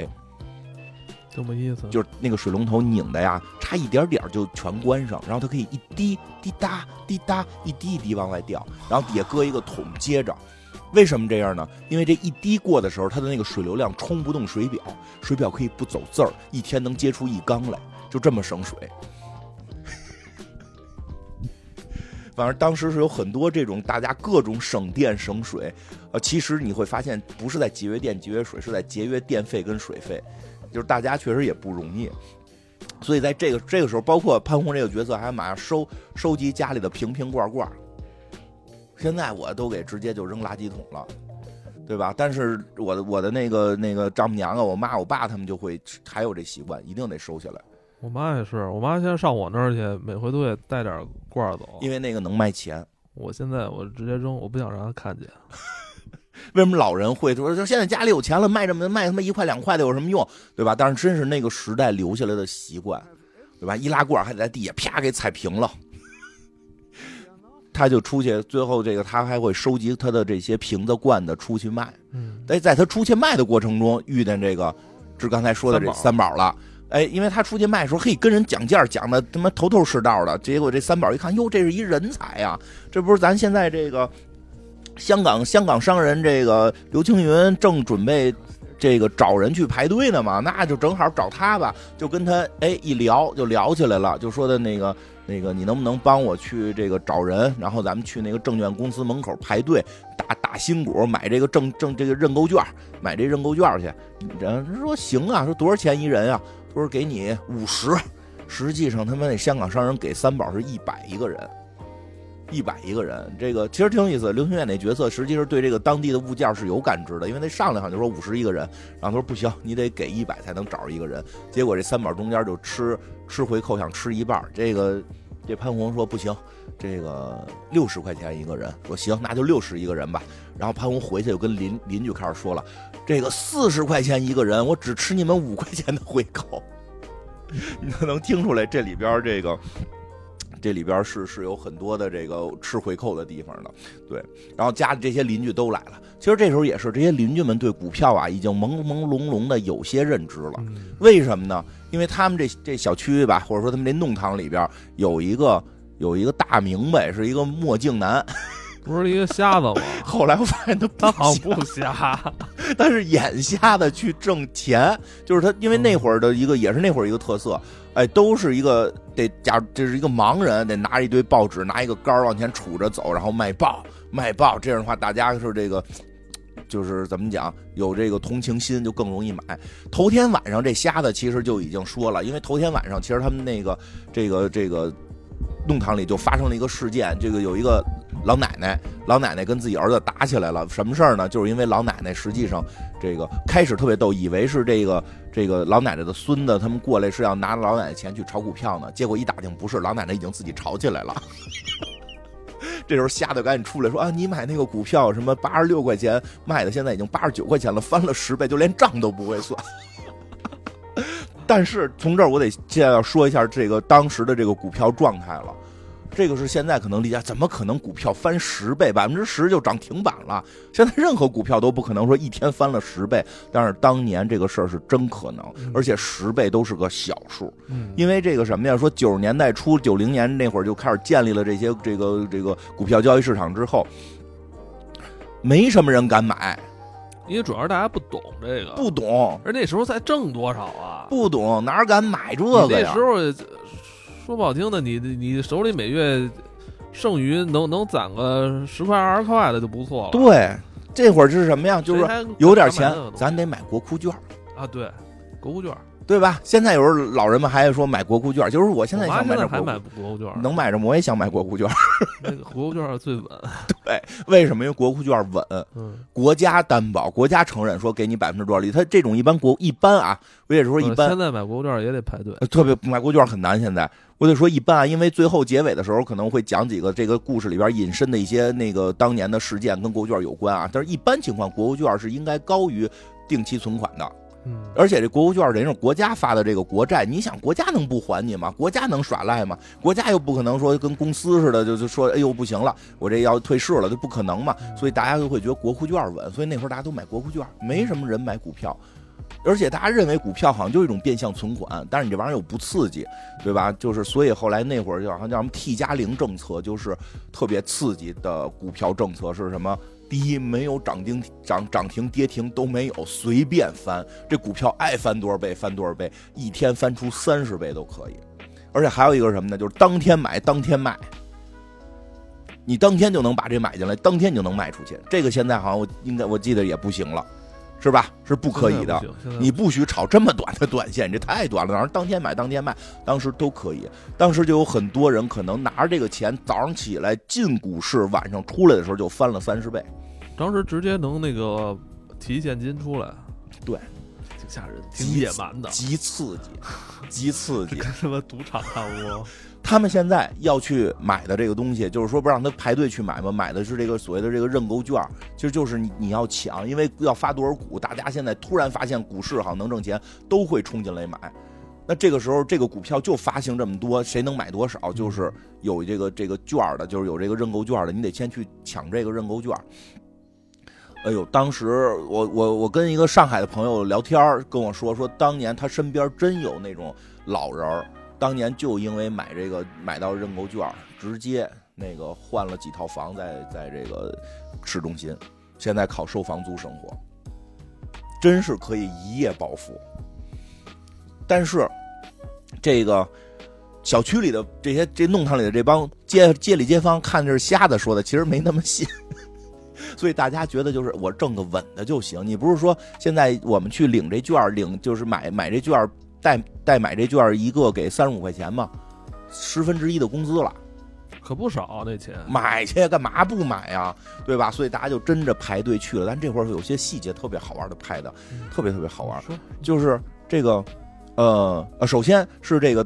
什么意思？就是那个水龙头拧的呀，差一点点就全关上，然后它可以一滴滴答滴答一滴一滴往外掉，然后底下搁一个桶接着。为什么这样呢？因为这一滴过的时候，它的那个水流量冲不动水表，水表可以不走字儿，一天能接出一缸来，就这么省水。[LAUGHS] 反正当时是有很多这种大家各种省电省水，呃，其实你会发现不是在节约电节约水，是在节约电费跟水费，就是大家确实也不容易。所以在这个这个时候，包括潘虹这个角色还马上收收集家里的瓶瓶罐罐。现在我都给直接就扔垃圾桶了，对吧？但是我的我的那个那个丈母娘啊，我妈我爸他们就会还有这习惯，一定得收下来。我妈也是，我妈现在上我那儿去，每回都得带点罐走，因为那个能卖钱。我现在我直接扔，我不想让她看见。[LAUGHS] 为什么老人会说？就现在家里有钱了，卖这么卖他妈一块两块的有什么用？对吧？但是真是那个时代留下来的习惯，对吧？易拉罐还得在地下啪给踩平了。[LAUGHS] 他就出去，最后这个他还会收集他的这些瓶子罐子出去卖。嗯，哎，在他出去卖的过程中，遇见这个，是刚才说的这三宝了。哎，因为他出去卖的时候，嘿，跟人讲价讲的他妈头头是道的。结果这三宝一看，哟，这是一人才呀！这不是咱现在这个香港香港商人这个刘青云正准备这个找人去排队呢嘛？那就正好找他吧。就跟他哎一聊，就聊起来了，就说的那个那个，你能不能帮我去这个找人？然后咱们去那个证券公司门口排队打打新股，买这个证证这个认购券，买这认购券去。人说行啊，说多少钱一人啊？说给你五十，实际上他们那香港商人给三宝是一百一个人，一百一个人，这个其实挺有意思。刘星远那角色实际是对这个当地的物价是有感知的，因为他上来好像就说五十一个人，然后他说不行，你得给一百才能找着一个人。结果这三宝中间就吃吃回扣，想吃一半。这个这潘虹说不行，这个六十块钱一个人，说行，那就六十一个人吧。然后潘虹回去就跟邻邻居开始说了。这个四十块钱一个人，我只吃你们五块钱的回扣，[LAUGHS] 你都能听出来这里边这个，这里边是是有很多的这个吃回扣的地方的，对。然后家里这些邻居都来了，其实这时候也是这些邻居们对股票啊已经朦朦胧胧的有些认知了，为什么呢？因为他们这这小区吧，或者说他们这弄堂里边有一个有一个大明白，是一个墨镜男。不是一个瞎子吗？[LAUGHS] 后来我发现他他好像不瞎，[LAUGHS] 但是眼瞎的去挣钱，就是他，因为那会儿的一个也是那会儿一个特色，哎，都是一个得假，这是一个盲人，得拿着一堆报纸，拿一个杆儿往前杵着走，然后卖报卖报，这样的话大家是这个，就是怎么讲，有这个同情心就更容易买。头天晚上这瞎子其实就已经说了，因为头天晚上其实他们那个这个这个弄堂里就发生了一个事件，这个有一个。老奶奶，老奶奶跟自己儿子打起来了，什么事儿呢？就是因为老奶奶实际上，这个开始特别逗，以为是这个这个老奶奶的孙子他们过来是要拿老奶奶钱去炒股票呢，[LAUGHS] 结果一打听不是，老奶奶已经自己炒起来了。这时候吓得赶紧出来说啊，你买那个股票什么八十六块钱卖的，现在已经八十九块钱了，翻了十倍，就连账都不会算。但是从这儿我得现在要说一下这个当时的这个股票状态了。这个是现在可能理解，怎么可能股票翻十倍，百分之十就涨停板了？现在任何股票都不可能说一天翻了十倍，但是当年这个事儿是真可能，而且十倍都是个小数。因为这个什么呀？说九十年代初、九零年那会儿就开始建立了这些这个这个股票交易市场之后，没什么人敢买，因为主要是大家不懂这个，不懂，而那时候才挣多少啊？不懂，哪敢买这个呀？那时候。说不好听的，你你手里每月剩余能能攒个十块二十块的就不错了。对，这会儿是什么呀？就是有点钱，咱得买国库券啊。对，国库券。对吧？现在有时候老人们还说买国库券，就是我现在想买这还买国库券，能买着我也想买国库券。[LAUGHS] 那个国库券最稳。[LAUGHS] 对，为什么？因为国库券稳，国家担保，国家承认说给你百分之多少利。他这种一般国一般啊，我也是说一般。现在买国库券也得排队，特别买国库券很难。现在我得说一般啊，因为最后结尾的时候可能会讲几个这个故事里边引申的一些那个当年的事件跟国库券有关啊。但是一般情况，国库券是应该高于定期存款的。而且这国库券等于是国家发的这个国债，你想国家能不还你吗？国家能耍赖吗？国家又不可能说跟公司似的，就就说哎呦不行了，我这要退市了，就不可能嘛。所以大家都会觉得国库券稳，所以那会儿大家都买国库券，没什么人买股票。而且大家认为股票好像就是一种变相存款，但是你这玩意儿又不刺激，对吧？就是所以后来那会儿就好像叫什么 T 加零政策，就是特别刺激的股票政策是什么？第一，没有涨停涨涨停跌停都没有，随便翻，这股票爱翻多少倍翻多少倍，一天翻出三十倍都可以。而且还有一个什么呢？就是当天买当天卖，你当天就能把这买进来，当天就能卖出去。这个现在好像我应该我记得也不行了，是吧？是不可以的，你不许炒这么短的短线，这太短了。当时当天买当天卖，当时都可以。当时就有很多人可能拿着这个钱，早上起来进股市，晚上出来的时候就翻了三十倍。当时直接能那个提现金出来，对，挺吓人，挺野蛮的，极刺激，极刺激，[LAUGHS] 跟什么赌场差不多。他们现在要去买的这个东西，就是说不让他排队去买吗？买的是这个所谓的这个认购券，其实就是你你要抢，因为要发多少股，大家现在突然发现股市好像能挣钱，都会冲进来买。那这个时候，这个股票就发行这么多，谁能买多少？就是有这个这个券的，就是有这个认购券的，你得先去抢这个认购券。哎呦，当时我我我跟一个上海的朋友聊天跟我说说当年他身边真有那种老人当年就因为买这个买到认购券直接那个换了几套房在在这个市中心，现在靠收房租生活，真是可以一夜暴富。但是这个小区里的这些这弄堂里的这帮街街里街坊看着是瞎子说的，其实没那么信。所以大家觉得就是我挣个稳的就行，你不是说现在我们去领这券领就是买买这券代代买这券一个给三十五块钱吗？十分之一的工资了，可不少那钱。买去干嘛不买呀？对吧？所以大家就真着排队去了。但这会儿有些细节特别好玩的拍的，特别特别好玩。就是这个，呃呃，首先是这个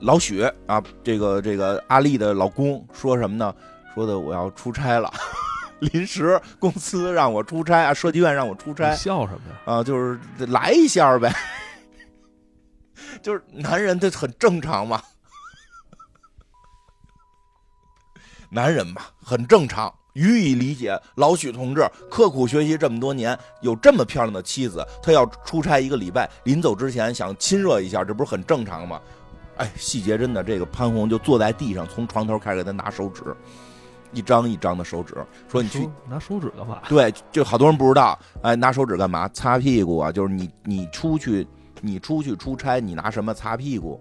老许啊，这个这个阿丽的老公说什么呢？说的我要出差了。[LAUGHS] 临时公司让我出差啊，设计院让我出差，笑什么呀？啊，就是来一下呗，[LAUGHS] 就是男人这很正常嘛，男人嘛很正常，予以理解。老许同志刻苦学习这么多年，有这么漂亮的妻子，他要出差一个礼拜，临走之前想亲热一下，这不是很正常吗？哎，细节真的，这个潘虹就坐在地上，从床头开始给他拿手指。一张一张的手指，说你去拿手指干嘛？[LAUGHS] 对，就好多人不知道，哎，拿手指干嘛？擦屁股啊！就是你，你出去，你出去出差，你拿什么擦屁股？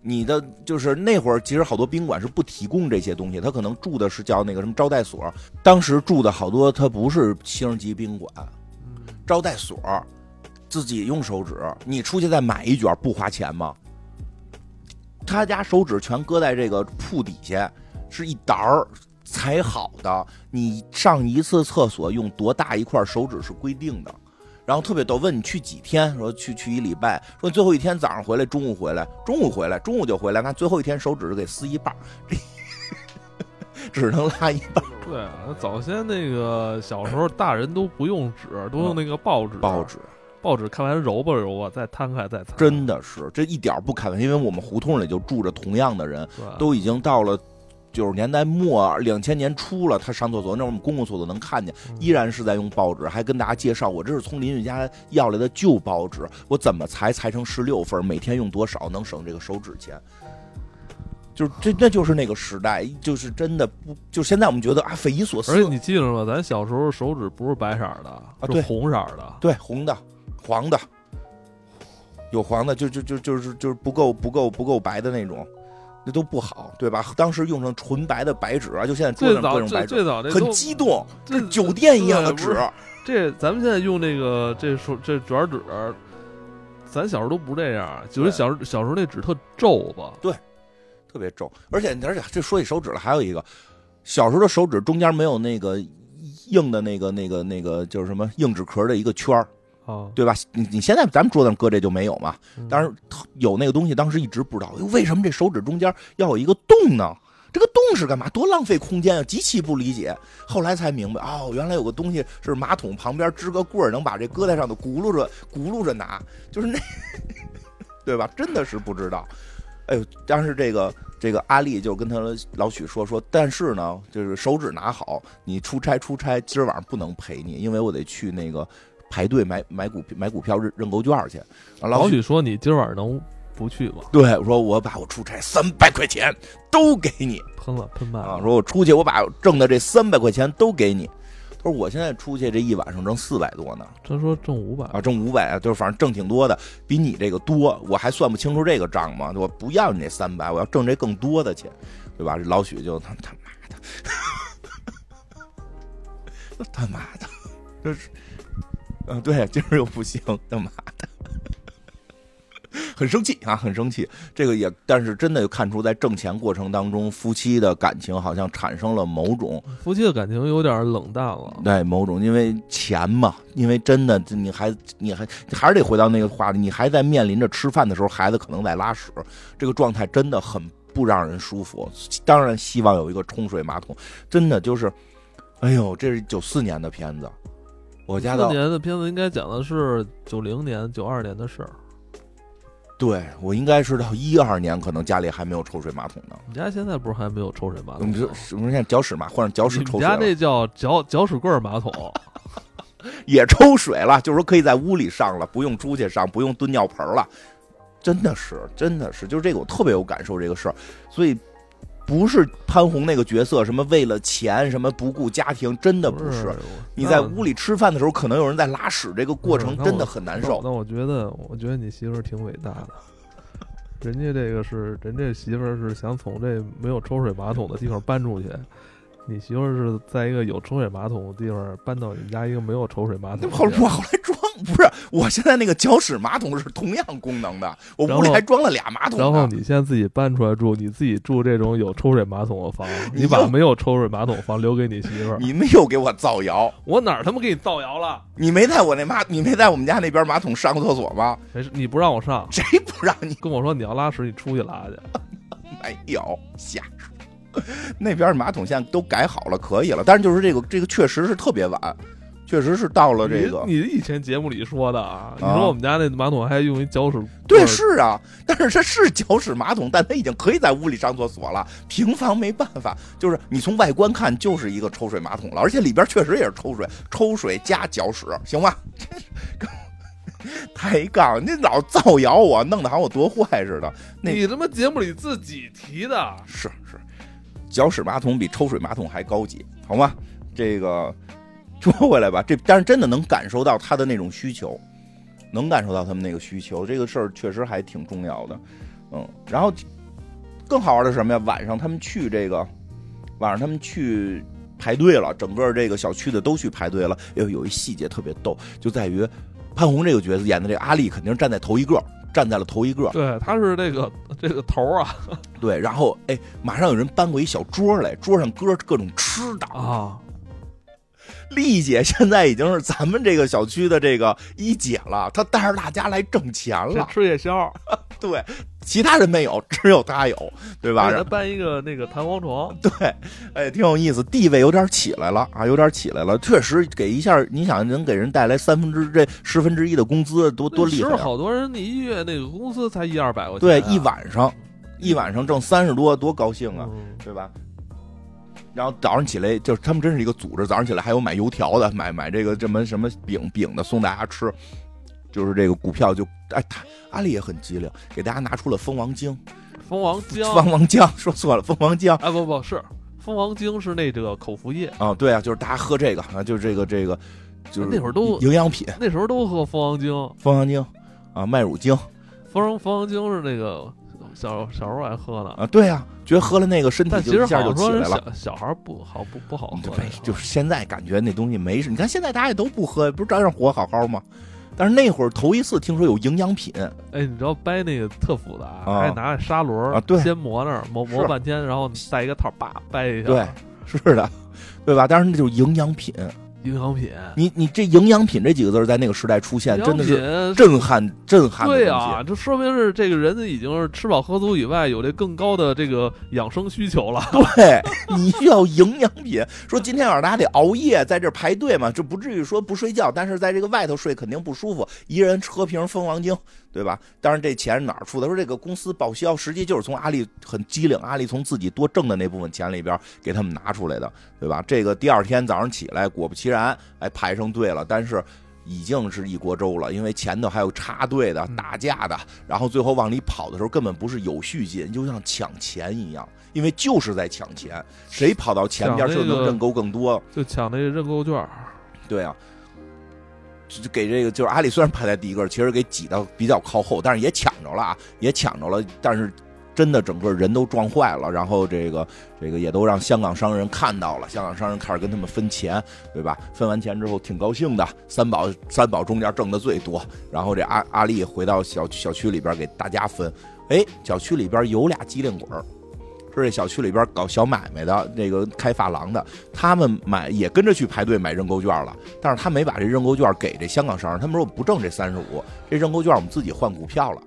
你的就是那会儿，其实好多宾馆是不提供这些东西，他可能住的是叫那个什么招待所。当时住的好多，他不是星级宾馆，招待所，自己用手指，你出去再买一卷不花钱吗？他家手指全搁在这个铺底下。是一沓儿裁好的，你上一次厕所用多大一块手指是规定的，然后特别逗，问你去几天，说去去一礼拜，说最后一天早上回来，中午回来，中午回来，中午就回来，那最后一天手指给撕一半，[LAUGHS] 只能拉一半。对啊，早先那个小时候大人都不用纸，都用那个报纸，报纸，报纸看完揉吧揉吧，再摊开再擦。真的是这一点不开玩笑，因为我们胡同里就住着同样的人，都已经到了。九十年代末，两千年初了，他上厕所，那会儿我们公共厕所能看见，依然是在用报纸，还跟大家介绍，我这是从邻居家要来的旧报纸，我怎么裁裁成十六份，每天用多少，能省这个手纸钱。就是这，那就是那个时代，就是真的不，就现在我们觉得啊，匪夷所思。而且你记得吗？咱小时候手指不是白色的啊，对，红色的，对，红的，黄的，有黄的，就就就就是就是不够不够不够白的那种。那都不好，对吧？当时用上纯白的白纸啊，就现在桌上各种白纸，最早很激动，这酒店一样的纸。这咱们现在用那个这手这卷纸，咱小时候都不这样，就是小时小时候那纸特皱吧？对，特别皱。而且而且这说起手指了，还有一个，小时候的手指中间没有那个硬的那个那个那个就是什么硬纸壳的一个圈儿。哦，对吧？你你现在咱们桌子上搁这就没有嘛？当然有那个东西，当时一直不知道为什么这手指中间要有一个洞呢？这个洞是干嘛？多浪费空间啊！极其不理解。后来才明白，哦，原来有个东西是马桶旁边支个棍儿，能把这搁在上头轱辘着轱辘着拿，就是那，[LAUGHS] 对吧？真的是不知道。哎呦，当时这个这个阿丽就跟他老许说说，但是呢，就是手指拿好，你出差出差，今儿晚上不能陪你，因为我得去那个。排队买买股买股票认认购券去。老许说：“你今晚能不去吗？”对，我说：“我把我出差三百块钱都给你。”喷了喷满啊！说我出去，我把挣的这三百块钱都给你。他说：“我现在出去这一晚上挣四百多呢。”他说：“挣五百啊，挣五百啊，就是反正挣挺多的，比你这个多。我还算不清楚这个账吗？我不要你那三百，我要挣这更多的钱，对吧？”老许就他他妈的，[LAUGHS] 他妈的，这是，嗯，对，今儿又不行，他妈的。[LAUGHS] 很生气啊，很生气。这个也，但是真的看出，在挣钱过程当中，夫妻的感情好像产生了某种夫妻的感情有点冷淡了。对，某种因为钱嘛，因为真的，你还你还还是得回到那个话你还在面临着吃饭的时候，孩子可能在拉屎，这个状态真的很不让人舒服。当然，希望有一个冲水马桶，真的就是，哎呦，这是九四年的片子，我家的年的片子应该讲的是九零年、九二年的事儿。对我应该是到一二年，可能家里还没有抽水马桶呢。你家现在不是还没有抽水马桶？你说什么？现在搅屎马换成搅屎抽水？你家那叫搅搅屎棍马桶，[LAUGHS] 也抽水了，就是说可以在屋里上了，不用出去上，不用蹲尿盆了。真的是，真的是，就是这个我特别有感受这个事儿，所以。不是潘虹那个角色，什么为了钱，什么不顾家庭，真的不是。你在屋里吃饭的时候，可能有人在拉屎，这个过程真的很难受。那我觉得，我觉得你媳妇儿挺伟大的。人家这个是，人家媳妇儿是想从这没有抽水马桶的地方搬出去。你媳妇儿是在一个有抽水马桶的地方搬到你们家一个没有抽水马桶。后我后来装不是，我现在那个脚屎马桶是同样功能的，我屋里还装了俩马桶。然后你现在自己搬出来住，你自己住这种有抽水马桶的房，你把没有抽水马桶房留给你媳妇儿。你们又给我造谣，我哪儿他妈给你造谣了？你没在我那马，你没在我们家那边马桶上过厕所吗？没事，你不让我上，谁不让你？跟我说你要拉屎，你出去拉去。[LAUGHS] 没有，瞎说。[LAUGHS] 那边马桶现在都改好了，可以了。但是就是这个，这个确实是特别晚，确实是到了这个。你以前节目里说的啊，你说我们家那马桶还用一搅屎。对，是啊，但是它是搅屎马桶，但它已经可以在屋里上厕所了。平房没办法，就是你从外观看就是一个抽水马桶了，而且里边确实也是抽水，抽水加搅屎，行吗？[LAUGHS] 抬杠，你老造谣我，弄得好像我多坏似的。你他妈节目里自己提的，是是。搅屎马桶比抽水马桶还高级，好吗？这个 [LAUGHS] 说回来吧，这但是真的能感受到他的那种需求，能感受到他们那个需求，这个事儿确实还挺重要的。嗯，然后更好玩的是什么呀？晚上他们去这个，晚上他们去排队了，整个这个小区的都去排队了。有有一细节特别逗，就在于潘虹这个角色演的这个阿丽，肯定站在头一个。站在了头一个，对，他是这个这个头啊，[LAUGHS] 对，然后哎，马上有人搬过一小桌来，桌上搁各种吃的啊。丽姐现在已经是咱们这个小区的这个一姐了，她带着大家来挣钱了，吃夜宵。对，其他人没有，只有他有，对吧？他搬一个那个弹簧床，对，哎，挺有意思，地位有点起来了啊，有点起来了，确实给一下，你想能给人带来三分之这十分之一的工资，多多厉害！好多人，那一月那个工资才一二百块钱，对，一晚上，一晚上挣三十多，多高兴啊，对吧？然后早上起来，就是他们真是一个组织。早上起来还有买油条的，买买这个什么什么饼饼的送大家吃。就是这个股票就哎，他阿里也很机灵，给大家拿出了蜂王精。蜂王浆，蜂王浆说错了，蜂王浆。哎，不不是，蜂王精是那个口服液啊。对啊，就是大家喝这个啊，就是这个这个，就是那会儿都营养品，那时候都喝蜂王精。蜂王精啊，麦乳精。蜂蜂王精是那个。小小时候爱喝的啊，对啊，觉得喝了那个身体就一下就起来了。小孩不好不不好喝，就是现在感觉那东西没事。你看现在大家也都不喝，不是照样活好好吗？但是那会儿头一次听说有营养品，哎，你知道掰那个特复杂，还得拿砂轮啊，对，先磨那儿磨磨半天，然后带一个套叭掰一下，对，是的，对吧？但是那就是营养品。营养品，你你这营养品这几个字在那个时代出现，真的是震撼震撼。对啊，这说明是这个人已经是吃饱喝足以外，有这更高的这个养生需求了。[LAUGHS] 对，你需要营养品。说今天晚上大家得熬夜在这排队嘛，这不至于说不睡觉，但是在这个外头睡肯定不舒服。一人喝瓶蜂王精。对吧？当然，这钱是哪儿出的？说这个公司报销，实际就是从阿里很机灵，阿里从自己多挣的那部分钱里边给他们拿出来的，对吧？这个第二天早上起来，果不其然，哎，排上队了。但是已经是一锅粥了，因为前头还有插队的、打架的，然后最后往里跑的时候根本不是有序进，就像抢钱一样，因为就是在抢钱，谁跑到前边就能认购更多，就抢那个认购券。对啊，就给这个就是阿里虽然排在第一个，其实给挤到比较靠后，但是也抢着了啊，也抢着了，但是。真的整个人都撞坏了，然后这个这个也都让香港商人看到了，香港商人开始跟他们分钱，对吧？分完钱之后挺高兴的，三宝 [LAUGHS] 三宝中间挣的最多，然后这阿阿丽回到小小区里边给大家分，哎，小区里边有俩机灵鬼儿，是这小区里边搞小买卖的，这个开发廊的，他们买也跟着去排队买认购券了，但是他没把这认购券给这香港商人，他们说我不挣这三十五，这认购券我们自己换股票了。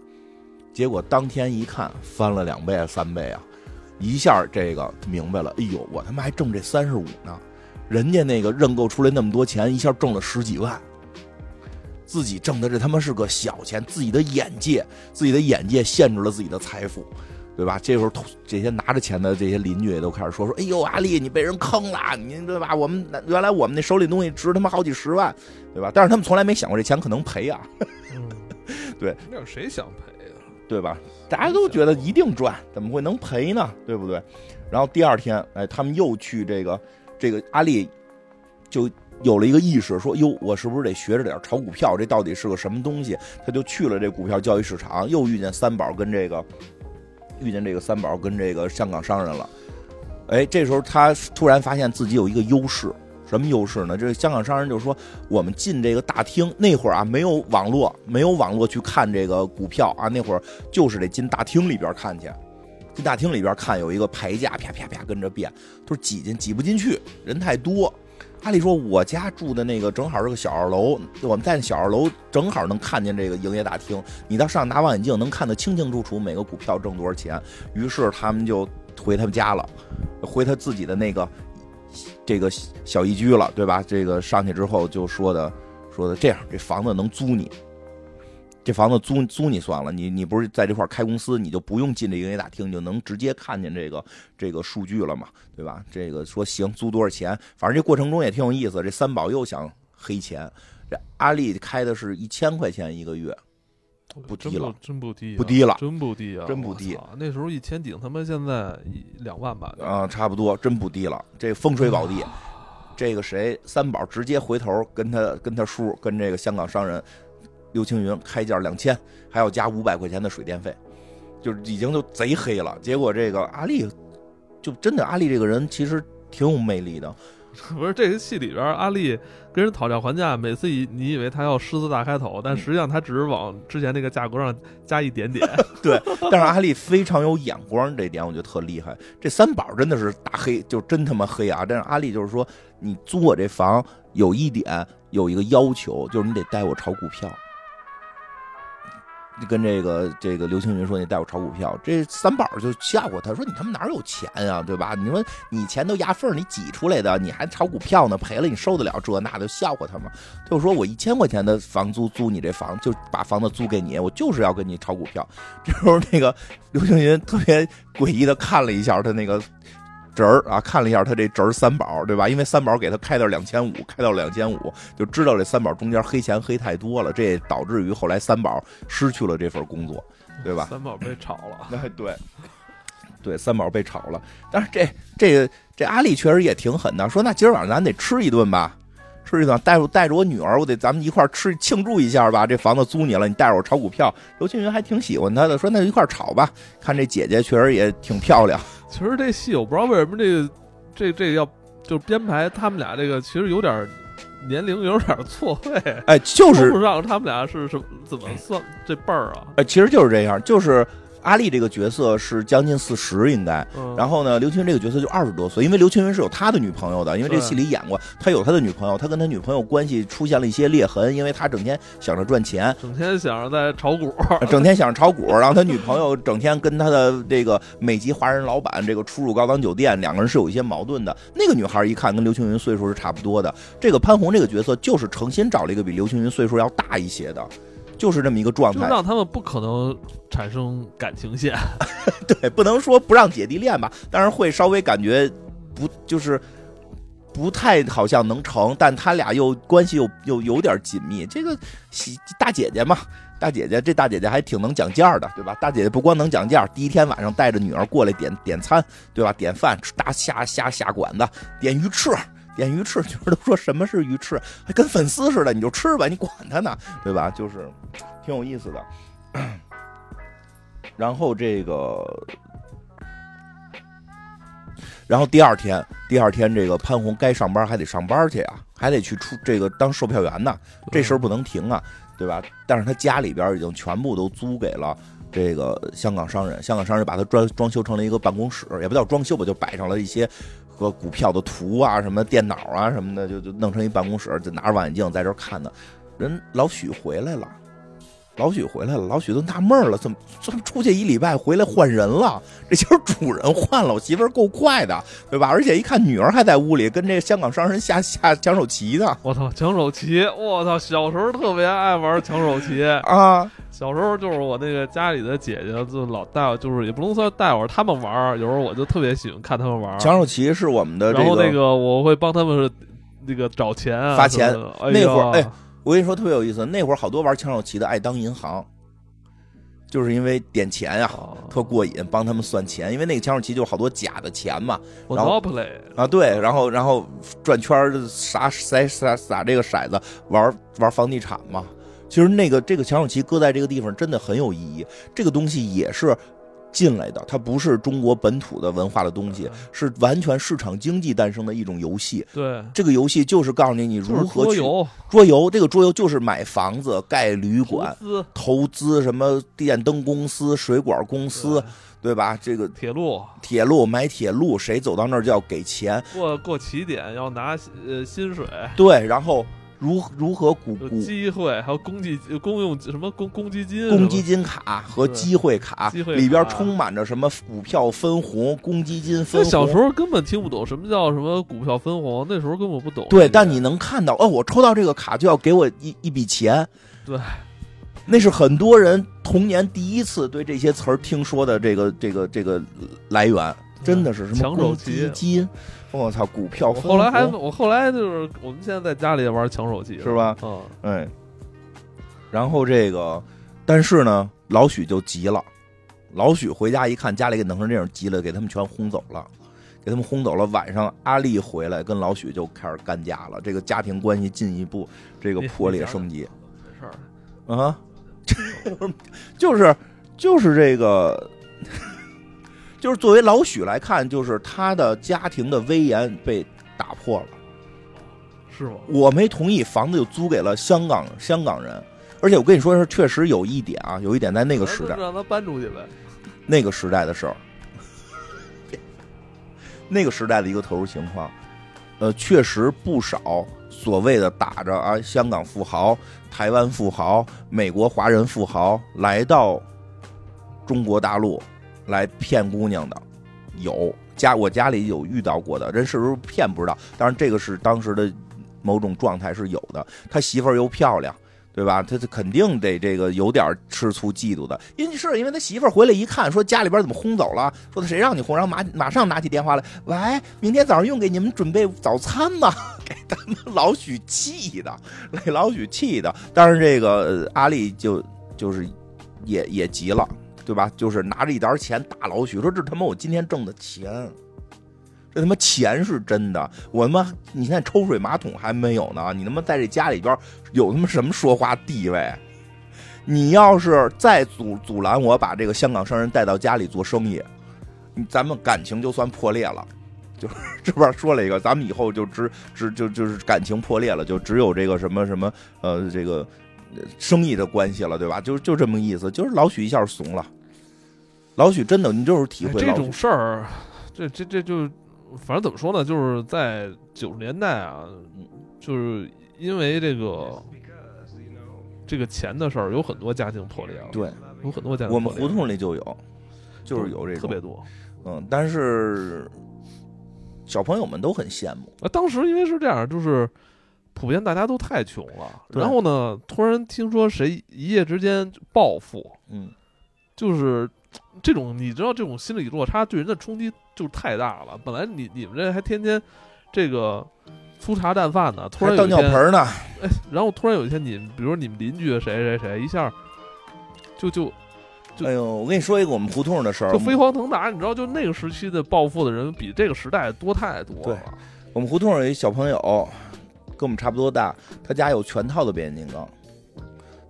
结果当天一看，翻了两倍三倍啊！一下这个明白了，哎呦，我他妈还挣这三十五呢！人家那个认购出来那么多钱，一下挣了十几万，自己挣的这他妈是个小钱，自己的眼界，自己的眼界限制了自己的财富，对吧？这时候这些拿着钱的这些邻居也都开始说说：“哎呦，阿丽，你被人坑了，你对吧？我们原来我们那手里东西值他妈好几十万，对吧？但是他们从来没想过这钱可能赔啊。[LAUGHS] 对，那有谁想赔啊？对吧？大家都觉得一定赚，怎么会能赔呢？对不对？然后第二天，哎，他们又去这个这个阿丽，就有了一个意识，说哟，我是不是得学着点炒股票？这到底是个什么东西？他就去了这股票交易市场，又遇见三宝跟这个遇见这个三宝跟这个香港商人了。哎，这时候他突然发现自己有一个优势。什么优势呢？这香港商人就说：“我们进这个大厅那会儿啊，没有网络，没有网络去看这个股票啊，那会儿就是得进大厅里边看去。进大厅里边看，有一个牌价，啪啪啪跟着变，都是挤进挤不进去，人太多。阿里说，我家住的那个正好是个小二楼，我们在小二楼正好能看见这个营业大厅，你到上拿望远镜能看得清清楚楚每个股票挣多少钱。于是他们就回他们家了，回他自己的那个。”这个小一居了，对吧？这个上去之后就说的，说的这样，这房子能租你，这房子租租你算了，你你不是在这块开公司，你就不用进这营业大厅，就能直接看见这个这个数据了嘛，对吧？这个说行，租多少钱？反正这过程中也挺有意思。这三宝又想黑钱，这阿丽开的是一千块钱一个月。不低了，真不低，不低了，真不低啊，真不低。那时候一千顶他妈现在两万吧？啊，差不多，真不低了。这风水宝地，这个谁三宝直接回头跟他跟他叔跟这个香港商人刘青云开价两千，还要加五百块钱的水电费，就是已经就贼黑了。结果这个阿丽就真的阿丽这个人其实挺有魅力的。不是这个戏里边，阿丽跟人讨价还价，每次以你以为他要狮子大开口，但实际上他只是往之前那个价格上加一点点。[LAUGHS] 对，但是阿丽非常有眼光，这点我觉得特厉害。这三宝真的是大黑，就真他妈黑啊！但是阿丽就是说，你租我这房有一点有一个要求，就是你得带我炒股票。跟这个这个刘青云说：“你带我炒股票。”这三宝就笑话他说：“你他妈哪有钱呀，对吧？你说你钱都牙缝你挤出来的，你还炒股票呢？赔了你受得了这那的？笑话他嘛。就说我一千块钱的房租租你这房，就把房子租给你，我就是要跟你炒股票。[LAUGHS] 这时候那个刘青云特别诡异的看了一下他那个。侄儿啊，看了一下他这侄儿三宝，对吧？因为三宝给他开到两千五，开到两千五，就知道这三宝中间黑钱黑太多了，这也导致于后来三宝失去了这份工作，对吧？[LAUGHS] 三宝被炒了，哎，对，对，三宝被炒了。但是这这这阿丽确实也挺狠的，说那今儿晚上咱得吃一顿吧，吃一顿，带着带着我女儿，我得咱们一块儿吃庆祝一下吧。这房子租你了，你带着我炒股票。刘青云还挺喜欢他的，说那就一块儿炒吧。看这姐姐确实也挺漂亮。其实这戏我不知道为什么这个这这要就是编排他们俩这个其实有点年龄有点错位，哎，就是不知道他们俩是什么怎么算这辈儿啊？哎，其实就是这样，就是。阿丽这个角色是将近四十，应该。然后呢，刘青云这个角色就二十多岁，因为刘青云是有他的女朋友的，因为这戏里演过，他有他的女朋友，他跟他女朋友关系出现了一些裂痕，因为他整天想着赚钱，整天想着在炒股，[LAUGHS] 整天想着炒股，然后他女朋友整天跟他的这个美籍华人老板这个出入高档酒店，两个人是有一些矛盾的。那个女孩一看跟刘青云岁数是差不多的，这个潘虹这个角色就是诚心找了一个比刘青云岁数要大一些的。就是这么一个状态，让他们不可能产生感情线。[LAUGHS] 对，不能说不让姐弟恋吧，但是会稍微感觉不就是不太好像能成，但他俩又关系又又有点紧密。这个大姐姐嘛，大姐姐这大姐姐还挺能讲价的，对吧？大姐姐不光能讲价，第一天晚上带着女儿过来点点餐，对吧？点饭，大虾虾下馆子，点鱼翅，点鱼翅，[LAUGHS] 就是都说什么是鱼翅，还跟粉丝似的，你就吃吧，你管他呢，对吧？就是挺有意思的。然后这个。然后第二天，第二天这个潘虹该上班还得上班去啊，还得去出这个当售票员呢，这事儿不能停啊，对吧？但是他家里边已经全部都租给了这个香港商人，香港商人把他装装修成了一个办公室，也不叫装修吧，就摆上了一些和股票的图啊，什么电脑啊什么的，就就弄成一办公室，就拿着望远镜在这看呢。人老许回来了。老许回来了，老许都纳闷了，怎么怎么出去一礼拜回来换人了？这就是主人换了，我媳妇儿够快的，对吧？而且一看女儿还在屋里跟这香港商人下下抢手棋呢。我操，抢手棋！我操，小时候特别爱玩抢手棋啊！小时候就是我那个家里的姐姐就老带我，就是也不能算带我，他们玩，有时候我就特别喜欢看他们玩。抢手棋是我们的，然后那个我会帮他们那个找钱啊，发钱。那会儿哎。我跟你说特别有意思，那会儿好多玩抢手棋的爱当银行，就是因为点钱呀，特过瘾，帮他们算钱。因为那个抢手棋就是好多假的钱嘛，然后啊对，然后然后转圈撒撒撒撒这个骰子玩玩房地产嘛。其实那个这个抢手棋搁在这个地方真的很有意义，这个东西也是。进来的，它不是中国本土的文化的东西，是完全市场经济诞生的一种游戏。对，这个游戏就是告诉你你如何去桌游。桌游这个桌游就是买房子、盖旅馆、投资什么电灯公司、水管公司，对吧？这个铁路，铁路买铁路，谁走到那儿就要给钱。过过起点要拿呃薪水。对，然后。如如何股股机会，还有公积公用什么公公积金、公积金卡和机会卡，里边充满着什么股票分红、公积金分红。小时候根本听不懂什么叫什么股票分红，那时候根本不懂。对，但你能看到，哦，我抽到这个卡就要给我一一笔钱。对，那是很多人童年第一次对这些词儿听说的这个这个这个来源，真的是什么公积金。我操，股票！后来还我后来就是我们现在在家里玩抢手机，是吧？嗯，哎。然后这个，但是呢，老许就急了。老许回家一看，家里给弄成这样，急了，给他们全轰走了，给他们轰走了。晚上阿丽回来，跟老许就开始干架了。这个家庭关系进一步这个破裂升级。没事儿啊，[LAUGHS] 就是就是这个。就是作为老许来看，就是他的家庭的威严被打破了，是吗？我没同意，房子就租给了香港香港人，而且我跟你说是确实有一点啊，有一点在那个时代，让他搬出去呗。那个时代的事儿，[LAUGHS] 那个时代的一个特殊情况，呃，确实不少所谓的打着啊香港富豪、台湾富豪、美国华人富豪来到中国大陆。来骗姑娘的，有家我家里有遇到过的人是不是骗不知道，当然这个是当时的某种状态是有的。他媳妇儿又漂亮，对吧？他他肯定得这个有点吃醋嫉妒的，因为是因为他媳妇儿回来一看，说家里边怎么轰走了？说的谁让你轰？然后马马上拿起电话来，喂，明天早上用给你们准备早餐吗？[LAUGHS] 给他们老许气的，给老许气的。当然这个阿丽就就是也也急了。对吧？就是拿着一沓钱打老许，说这他妈我今天挣的钱，这他妈钱是真的。我他妈你现在抽水马桶还没有呢，你他妈在这家里边有他妈什么说话地位？你要是再阻阻拦我把这个香港商人带到家里做生意，咱们感情就算破裂了。就是 [LAUGHS] 这边说了一个，咱们以后就只只就就是感情破裂了，就只有这个什么什么呃这个。生意的关系了，对吧？就就这么意思，就是老许一下怂了。老许真的，你就是体会这种事儿，这这这就反正怎么说呢？就是在九十年代啊，就是因为这个这个钱的事儿，有很多家庭破裂了。对，有很多家庭。我们胡同里就有，就是有这种特别多。嗯，但是小朋友们都很羡慕。啊，当时因为是这样，就是。普遍大家都太穷了，然后呢，突然听说谁一夜之间暴富，嗯，就是这种你知道这种心理落差对人的冲击就太大了。本来你你们这还天天这个粗茶淡饭呢，突然倒尿盆呢，哎，然后突然有一天，你比如说你们邻居谁谁谁一下就就。哎呦，我跟你说一个我们胡同的事儿，就飞黄腾达，你知道，就那个时期的暴富的人比这个时代多太多了。对，我们胡同有一小朋友，跟我们差不多大，他家有全套的变形金刚，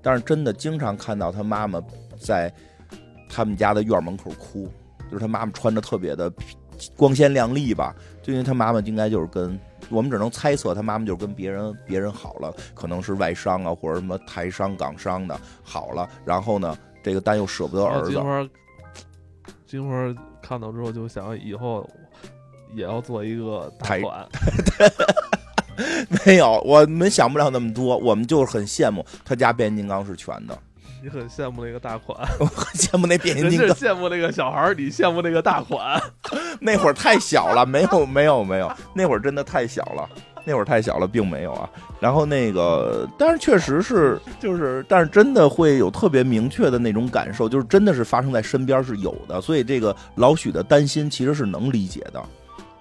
但是真的经常看到他妈妈在他们家的院门口哭，就是他妈妈穿着特别的光鲜亮丽吧，就因为他妈妈应该就是跟我们只能猜测，他妈妈就是跟别人别人好了，可能是外商啊或者什么台商港商的好了，然后呢。这个但又舍不得儿子。金花，金花看到之后就想以后也要做一个大款。[LAUGHS] 没有，我们想不了那么多，我们就是很羡慕他家变形金刚是全的。你很羡慕那个大款，[LAUGHS] 我很羡慕那变形金刚。羡慕那个小孩你羡慕那个大款。[LAUGHS] 那会儿太小了，没有，没有，没有，那会儿真的太小了。那会儿太小了，并没有啊。然后那个，但是确实是，就是，但是真的会有特别明确的那种感受，就是真的是发生在身边是有的。所以这个老许的担心其实是能理解的，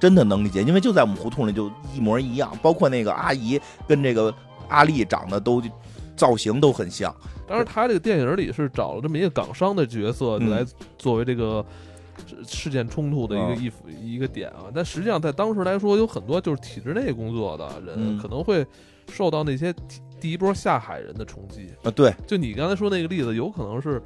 真的能理解，因为就在我们胡同里就一模一样，包括那个阿姨跟这个阿丽长得都造型都很像。当然，他这个电影里是找了这么一个港商的角色来作为这个。事件冲突的一个一一个点啊，但实际上在当时来说，有很多就是体制内工作的人可能会受到那些第一波下海人的冲击啊。对，就你刚才说那个例子，有可能是，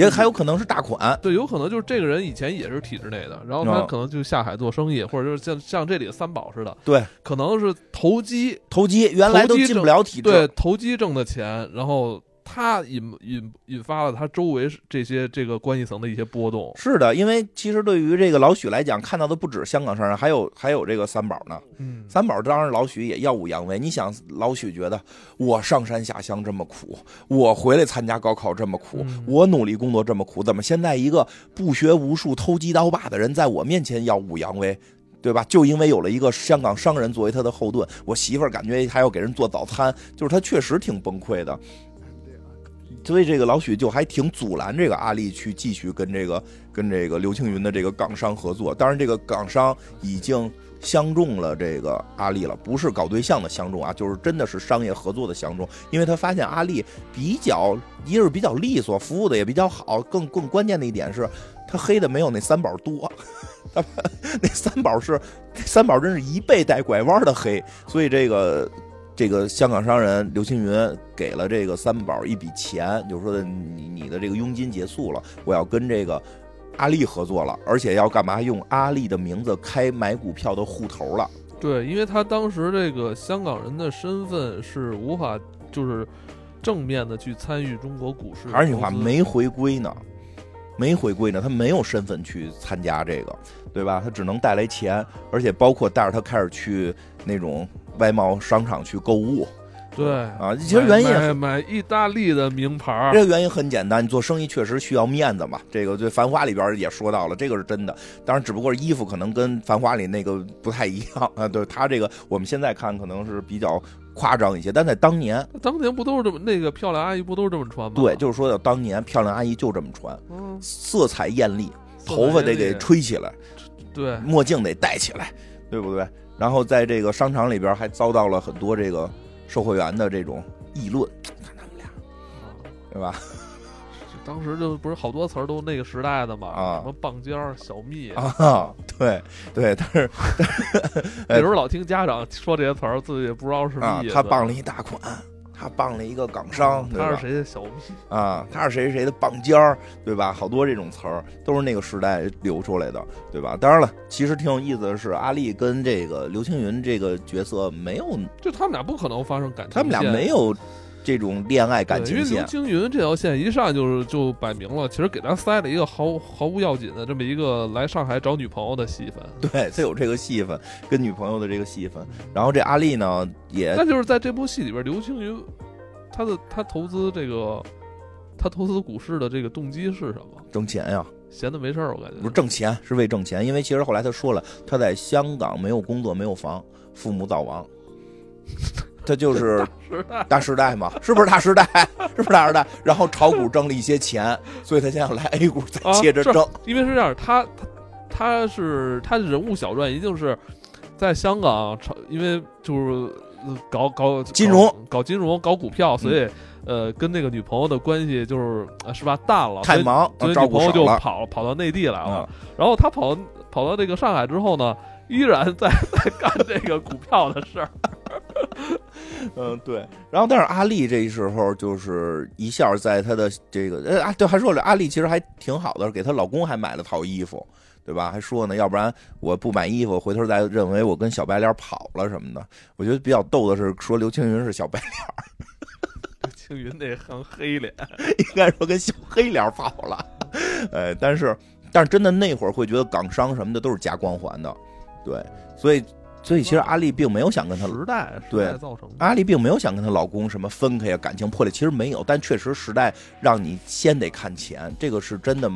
也还有可能是大款。对，有可能就是这个人以前也是体制内的，然后他可能就下海做生意，或者就是像像这里的三宝似的，对，可能是投机，投机原来都进不了体制，对，投机挣的钱，然后。他引引引发了他周围这些这个关系层的一些波动。是的，因为其实对于这个老许来讲，看到的不止香港商人，还有还有这个三宝呢。嗯，三宝当然老许也耀武扬威。你想，老许觉得我上山下乡这么苦，我回来参加高考这么苦，我努力工作这么苦，怎么现在一个不学无术、偷鸡刀把的人在我面前耀武扬威，对吧？就因为有了一个香港商人作为他的后盾，我媳妇儿感觉还要给人做早餐，就是他确实挺崩溃的。所以这个老许就还挺阻拦这个阿丽去继续跟这个跟这个刘青云的这个港商合作。当然，这个港商已经相中了这个阿丽了，不是搞对象的相中啊，就是真的是商业合作的相中。因为他发现阿丽比较一是比较利索，服务的也比较好，更更关键的一点是，他黑的没有那三宝多。[LAUGHS] 那三宝是三宝，真是一倍带拐弯的黑。所以这个。这个香港商人刘青云给了这个三宝一笔钱，就是说你你的这个佣金结束了，我要跟这个阿丽合作了，而且要干嘛？用阿丽的名字开买股票的户头了。对，因为他当时这个香港人的身份是无法就是正面的去参与中国股市。还是那句话，没回归呢，没回归呢，他没有身份去参加这个，对吧？他只能带来钱，而且包括带着他开始去那种。外贸商场去购物，对啊，其实原因买意大利的名牌，这个原因很简单，你做生意确实需要面子嘛。这个对《繁花》里边也说到了，这个是真的。当然，只不过是衣服可能跟《繁花》里那个不太一样 [LAUGHS] 啊。对他这个，我们现在看可能是比较夸张一些，但在当年，当年不都是这么那个漂亮阿姨不都是这么穿吗？对，就是说当年漂亮阿姨就这么穿，色彩艳丽，头发得给吹起来，对，墨镜得戴起来，对不对？然后在这个商场里边还遭到了很多这个售货员的这种议论，看他们俩，对吧？当时就不是好多词儿都那个时代的嘛，啊，什么棒尖儿、小蜜啊，对对，但是但是有时候老听家长说这些词儿，自己也不知道是什么意思。他傍了一大款。他傍了一个港商，他是谁的小啊？他是谁谁谁的棒尖儿，对吧？好多这种词儿都是那个时代流出来的，对吧？当然了，其实挺有意思的是，阿丽跟这个刘青云这个角色没有，就他们俩不可能发生感情，他们俩没有。这种恋爱感情线，因为刘青云这条线一上就是就摆明了，其实给他塞了一个毫毫不要紧的这么一个来上海找女朋友的戏份。对，他有这个戏份，跟女朋友的这个戏份。然后这阿丽呢，也那就是在这部戏里边，刘青云他的他投资这个他投资股市的这个动机是什么？挣钱呀，闲的没事儿，我感觉不是挣钱，是为挣钱。因为其实后来他说了，他在香港没有工作，没有房，父母早亡。他就是大时代嘛，是不是大时代？[LAUGHS] 是不是大时代？然后炒股挣了一些钱，所以他现在来 A 股再接着挣。因为是这样，他他他是他的人物小传，一定是在香港炒，因为就是搞搞金融、搞金融、搞股票，所以呃，跟那个女朋友的关系就是是吧淡了，太忙，所以女朋友就跑跑到内地来了。然后他跑跑到这个上海之后呢，依然在 [LAUGHS] 在干这个股票的事儿。[LAUGHS] 嗯，对。然后，但是阿丽这时候就是一下在她的这个呃啊，对，还说了阿丽其实还挺好的，给她老公还买了套衣服。对吧？还说呢，要不然我不买衣服，回头再认为我跟小白脸跑了什么的。我觉得比较逗的是，说刘青云是小白脸，[LAUGHS] 刘青云那行黑脸，[LAUGHS] 应该说跟小黑脸跑了。哎，但是但是真的那会儿会觉得港商什么的都是加光环的，对，所以所以其实阿丽并没有想跟她时代对造成阿丽并没有想跟她老公什么分开呀，感情破裂，其实没有，但确实时代让你先得看钱，这个是真的。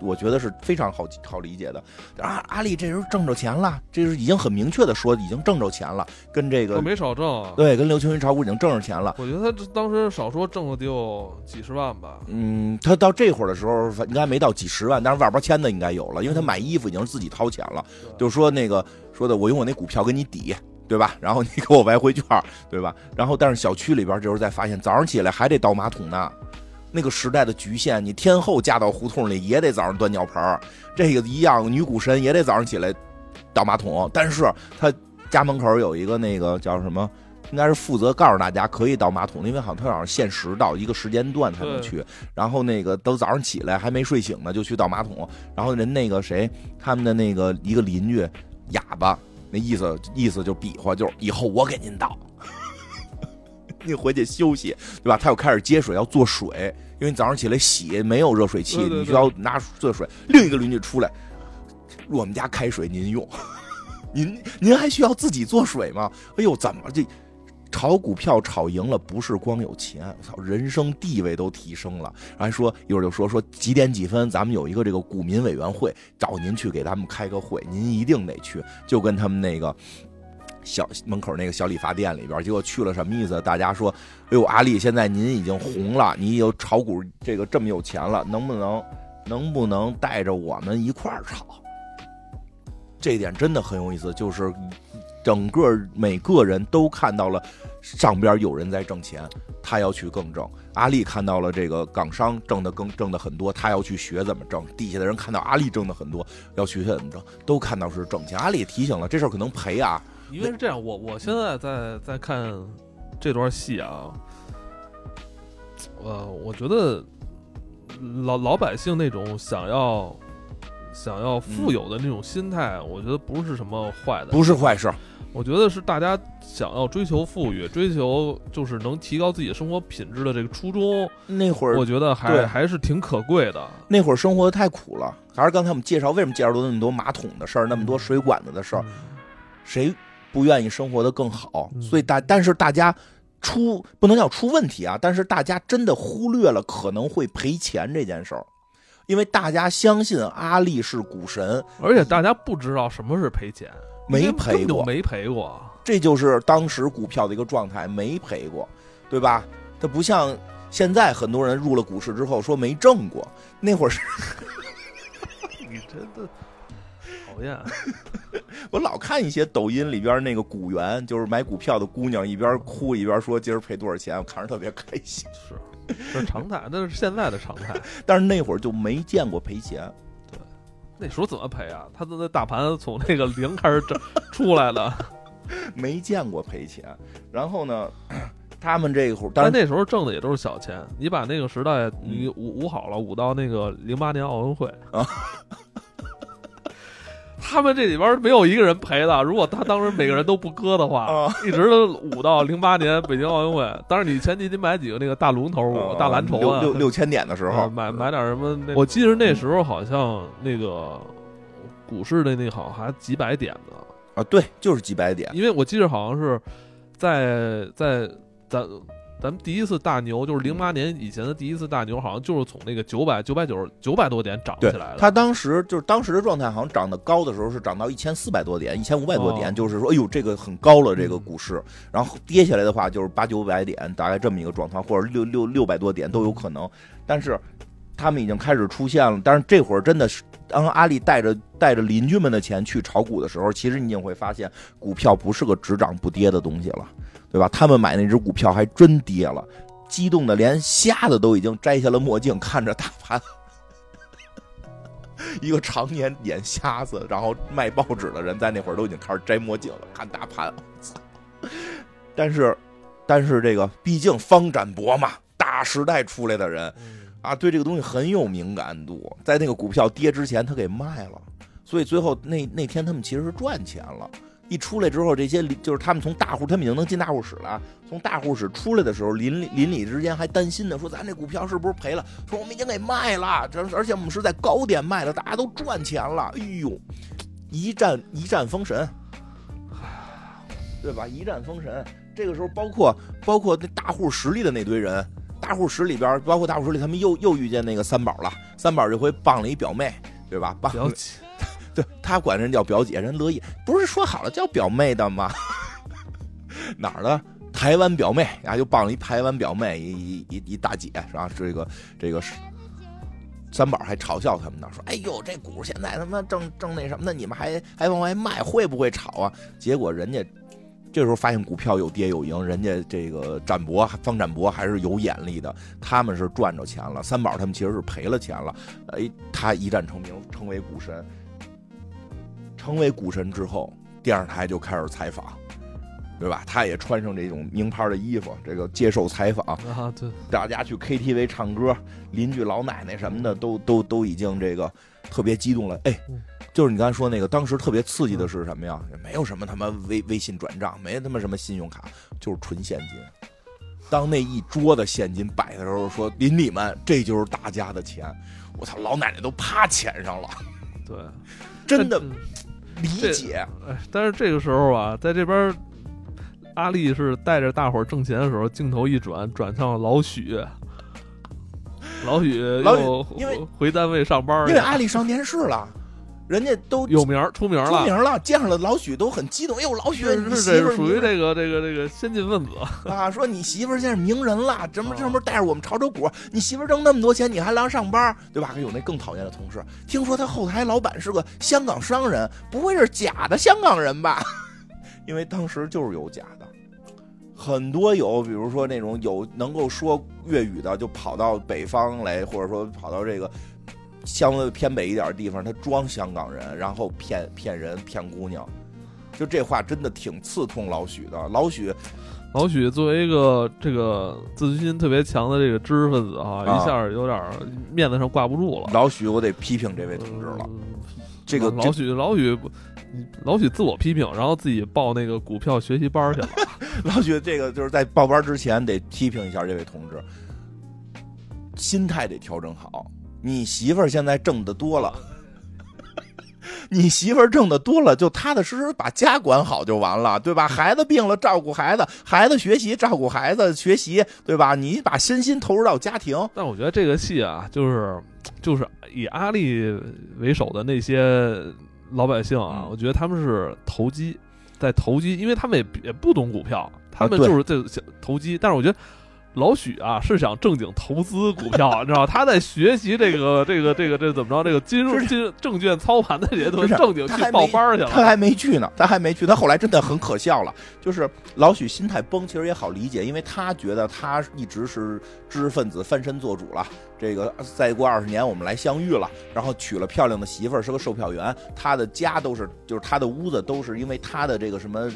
我觉得是非常好好理解的。阿阿丽这时候挣着钱了，这是已经很明确的说已经挣着钱了，跟这个没少挣。对，跟刘青云炒股已经挣着钱了。我觉得他当时少说挣了得有几十万吧。嗯，他到这会儿的时候应该没到几十万，但是外边签的应该有了，因为他买衣服已经是自己掏钱了。就是说那个说的，我用我那股票给你抵，对吧？然后你给我外汇券，对吧？然后但是小区里边这时候再发现，早上起来还得倒马桶呢。那个时代的局限，你天后嫁到胡同里也得早上端尿盆儿，这个一样，女股神也得早上起来倒马桶。但是他家门口有一个那个叫什么，应该是负责告诉大家可以倒马桶，因为好像他好像限时到一个时间段才能去。然后那个都早上起来还没睡醒呢，就去倒马桶。然后人那个谁，他们的那个一个邻居哑巴，那意思意思就比划，就是以后我给您倒。你回去休息，对吧？他又开始接水，要做水，因为早上起来洗没有热水器，你需要拿做水。另一个邻居出来，我们家开水您用，[LAUGHS] 您您还需要自己做水吗？哎呦，怎么这炒股票炒赢了，不是光有钱，操，人生地位都提升了。还说一会儿就说说几点几分，咱们有一个这个股民委员会，找您去给他们开个会，您一定得去，就跟他们那个。小门口那个小理发店里边，结果去了什么意思？大家说：“哎呦，阿丽，现在您已经红了，你有炒股这个这么有钱了，能不能能不能带着我们一块儿炒？”这一点真的很有意思，就是整个每个人都看到了上边有人在挣钱，他要去更挣。阿丽看到了这个港商挣的更挣的很多，他要去学怎么挣。底下的人看到阿丽挣的很多，要学学怎么挣，都看到是挣钱。阿丽提醒了，这事儿可能赔啊。因为是这样，我我现在在在看这段戏啊，呃，我觉得老老百姓那种想要想要富有的那种心态，我觉得不是什么坏的，不是坏事。我觉得是大家想要追求富裕，追求就是能提高自己生活品质的这个初衷。那会儿我觉得还还是挺可贵的。那会儿生活的太苦了，还是刚才我们介绍为什么介绍了那么多马桶的事儿，那么多水管子的事儿，谁？不愿意生活的更好，所以大但是大家出不能叫出问题啊，但是大家真的忽略了可能会赔钱这件事儿，因为大家相信阿力是股神，而且大家不知道什么是赔钱，没赔过，没赔过，这就是当时股票的一个状态，没赔过，对吧？它不像现在很多人入了股市之后说没挣过，那会儿是，[LAUGHS] 你真的。讨厌，[LAUGHS] 我老看一些抖音里边那个股员，就是买股票的姑娘，一边哭一边说今儿赔多少钱，我看着特别开心。是，这是常态，那是现在的常态。[LAUGHS] 但是那会儿就没见过赔钱。对，那时候怎么赔啊？他的那大盘从那个零开始整出来的，[LAUGHS] 没见过赔钱。然后呢，[CLEARS THROAT] 他们这会儿，但那时候挣的也都是小钱。你把那个时代你捂捂好了，捂到那个零八年奥运会啊。他们这里边没有一个人赔的。如果他当时每个人都不割的话，[LAUGHS] 一直都捂到零八年北京奥运会。当然，你前提得买几个那个大龙头、大蓝筹啊，六六千点的时候，买买点什么。我记得那时候好像那个股市的那好像还几百点呢。啊，对，就是几百点。因为我记得好像是在在咱。咱们第一次大牛就是零八年以前的第一次大牛，好像就是从那个九百九百九十九百多点涨起来的。它当时就是当时的状态，好像涨得高的时候是涨到一千四百多点，一千五百多点，就是说，哎呦，这个很高了，这个股市。然后跌下来的话，就是八九百点，大概这么一个状态，或者六六六百多点都有可能。但是他们已经开始出现了。但是这会儿真的是，当阿里带着带着邻居们的钱去炒股的时候，其实你也会发现，股票不是个只涨不跌的东西了，对吧？他们买那只股票还真跌了，激动的连瞎子都已经摘下了墨镜看着大盘。[LAUGHS] 一个常年演瞎子，然后卖报纸的人，在那会儿都已经开始摘墨镜了，看大盘。但是，但是这个毕竟方展博嘛，大时代出来的人啊，对这个东西很有敏感度。在那个股票跌之前，他给卖了，所以最后那那天他们其实是赚钱了。一出来之后，这些就是他们从大户，他们已经能进大户室了。从大户室出来的时候，邻里邻里之间还担心呢，说咱这股票是不是赔了？说我们已经给卖了，这而且我们是在高点卖的，大家都赚钱了。哎呦，一战一战封神，对吧？一战封神。这个时候，包括包括那大户实力的那堆人，大户室里边，包括大户室里，他们又又遇见那个三宝了。三宝这回帮了一表妹，对吧？帮。对他管人叫表姐，人乐意，不是说好了叫表妹的吗？[LAUGHS] 哪儿的台湾表妹然啊？就帮了一台湾表妹，一一一一大姐是吧？这个这个是三宝还嘲笑他们呢，说：“哎呦，这股现在他妈正正那什么呢？你们还还往外卖，会不会炒啊？”结果人家这时候发现股票有跌有赢，人家这个展博方展博还是有眼力的，他们是赚着钱了，三宝他们其实是赔了钱了。哎，他一战成名，成为股神。成为股神之后，电视台就开始采访，对吧？他也穿上这种名牌的衣服，这个接受采访啊。对，大家去 KTV 唱歌，邻居老奶奶什么的都都都已经这个特别激动了。哎，就是你刚才说那个，当时特别刺激的是什么呀？没有什么他妈微微信转账，没他妈什么信用卡，就是纯现金。当那一桌的现金摆的时候，说邻里们，这就是大家的钱。我操，老奶奶都趴钱上了。对，真的。理解，哎，但是这个时候啊，在这边，阿丽是带着大伙儿挣钱的时候，镜头一转，转向了老许，老许又因为回单位上班，因为阿丽上电视了。人家都有名出名了，出名了，见上了老许都很激动。哎呦，老许，你媳妇属于这个这个这个先进分子 [LAUGHS] 啊！说你媳妇现在名人了，这么这么带着我们炒炒股？你媳妇挣那么多钱，你还来上班，对吧？还有那更讨厌的同事，听说他后台老板是个香港商人，不会是假的香港人吧？[LAUGHS] 因为当时就是有假的，很多有，比如说那种有能够说粤语的，就跑到北方来，或者说跑到这个。相对偏北一点的地方，他装香港人，然后骗骗人、骗姑娘，就这话真的挺刺痛老许的。老许，老许作为一个这个自尊心特别强的这个知识分子啊，一下有点面子上挂不住了。老许，我得批评这位同志了。这个老许，老许，老许自我批评，然后自己报那个股票学习班去了。[LAUGHS] 老许，这个就是在报班之前得批评一下这位同志，心态得调整好。你媳妇儿现在挣的多了，[LAUGHS] 你媳妇儿挣的多了，就踏踏实实把家管好就完了，对吧？孩子病了照顾孩子，孩子学习照顾孩子学习，对吧？你把身心投入到家庭。但我觉得这个戏啊，就是就是以阿丽为首的那些老百姓啊，我觉得他们是投机，在投机，因为他们也也不懂股票，他们就是在投机。但是我觉得。老许啊，是想正经投资股票，[LAUGHS] 你知道他在学习这个、这个、这个、这怎么着？这个金融、金证券操盘的这些都正经去报班去了。他还没去呢，他还没去。他后来真的很可笑了。就是老许心态崩，其实也好理解，因为他觉得他一直是知识分子，翻身做主了。这个再过二十年，我们来相遇了，然后娶了漂亮的媳妇儿，是个售票员。他的家都是，就是他的屋子都是因为他的这个什么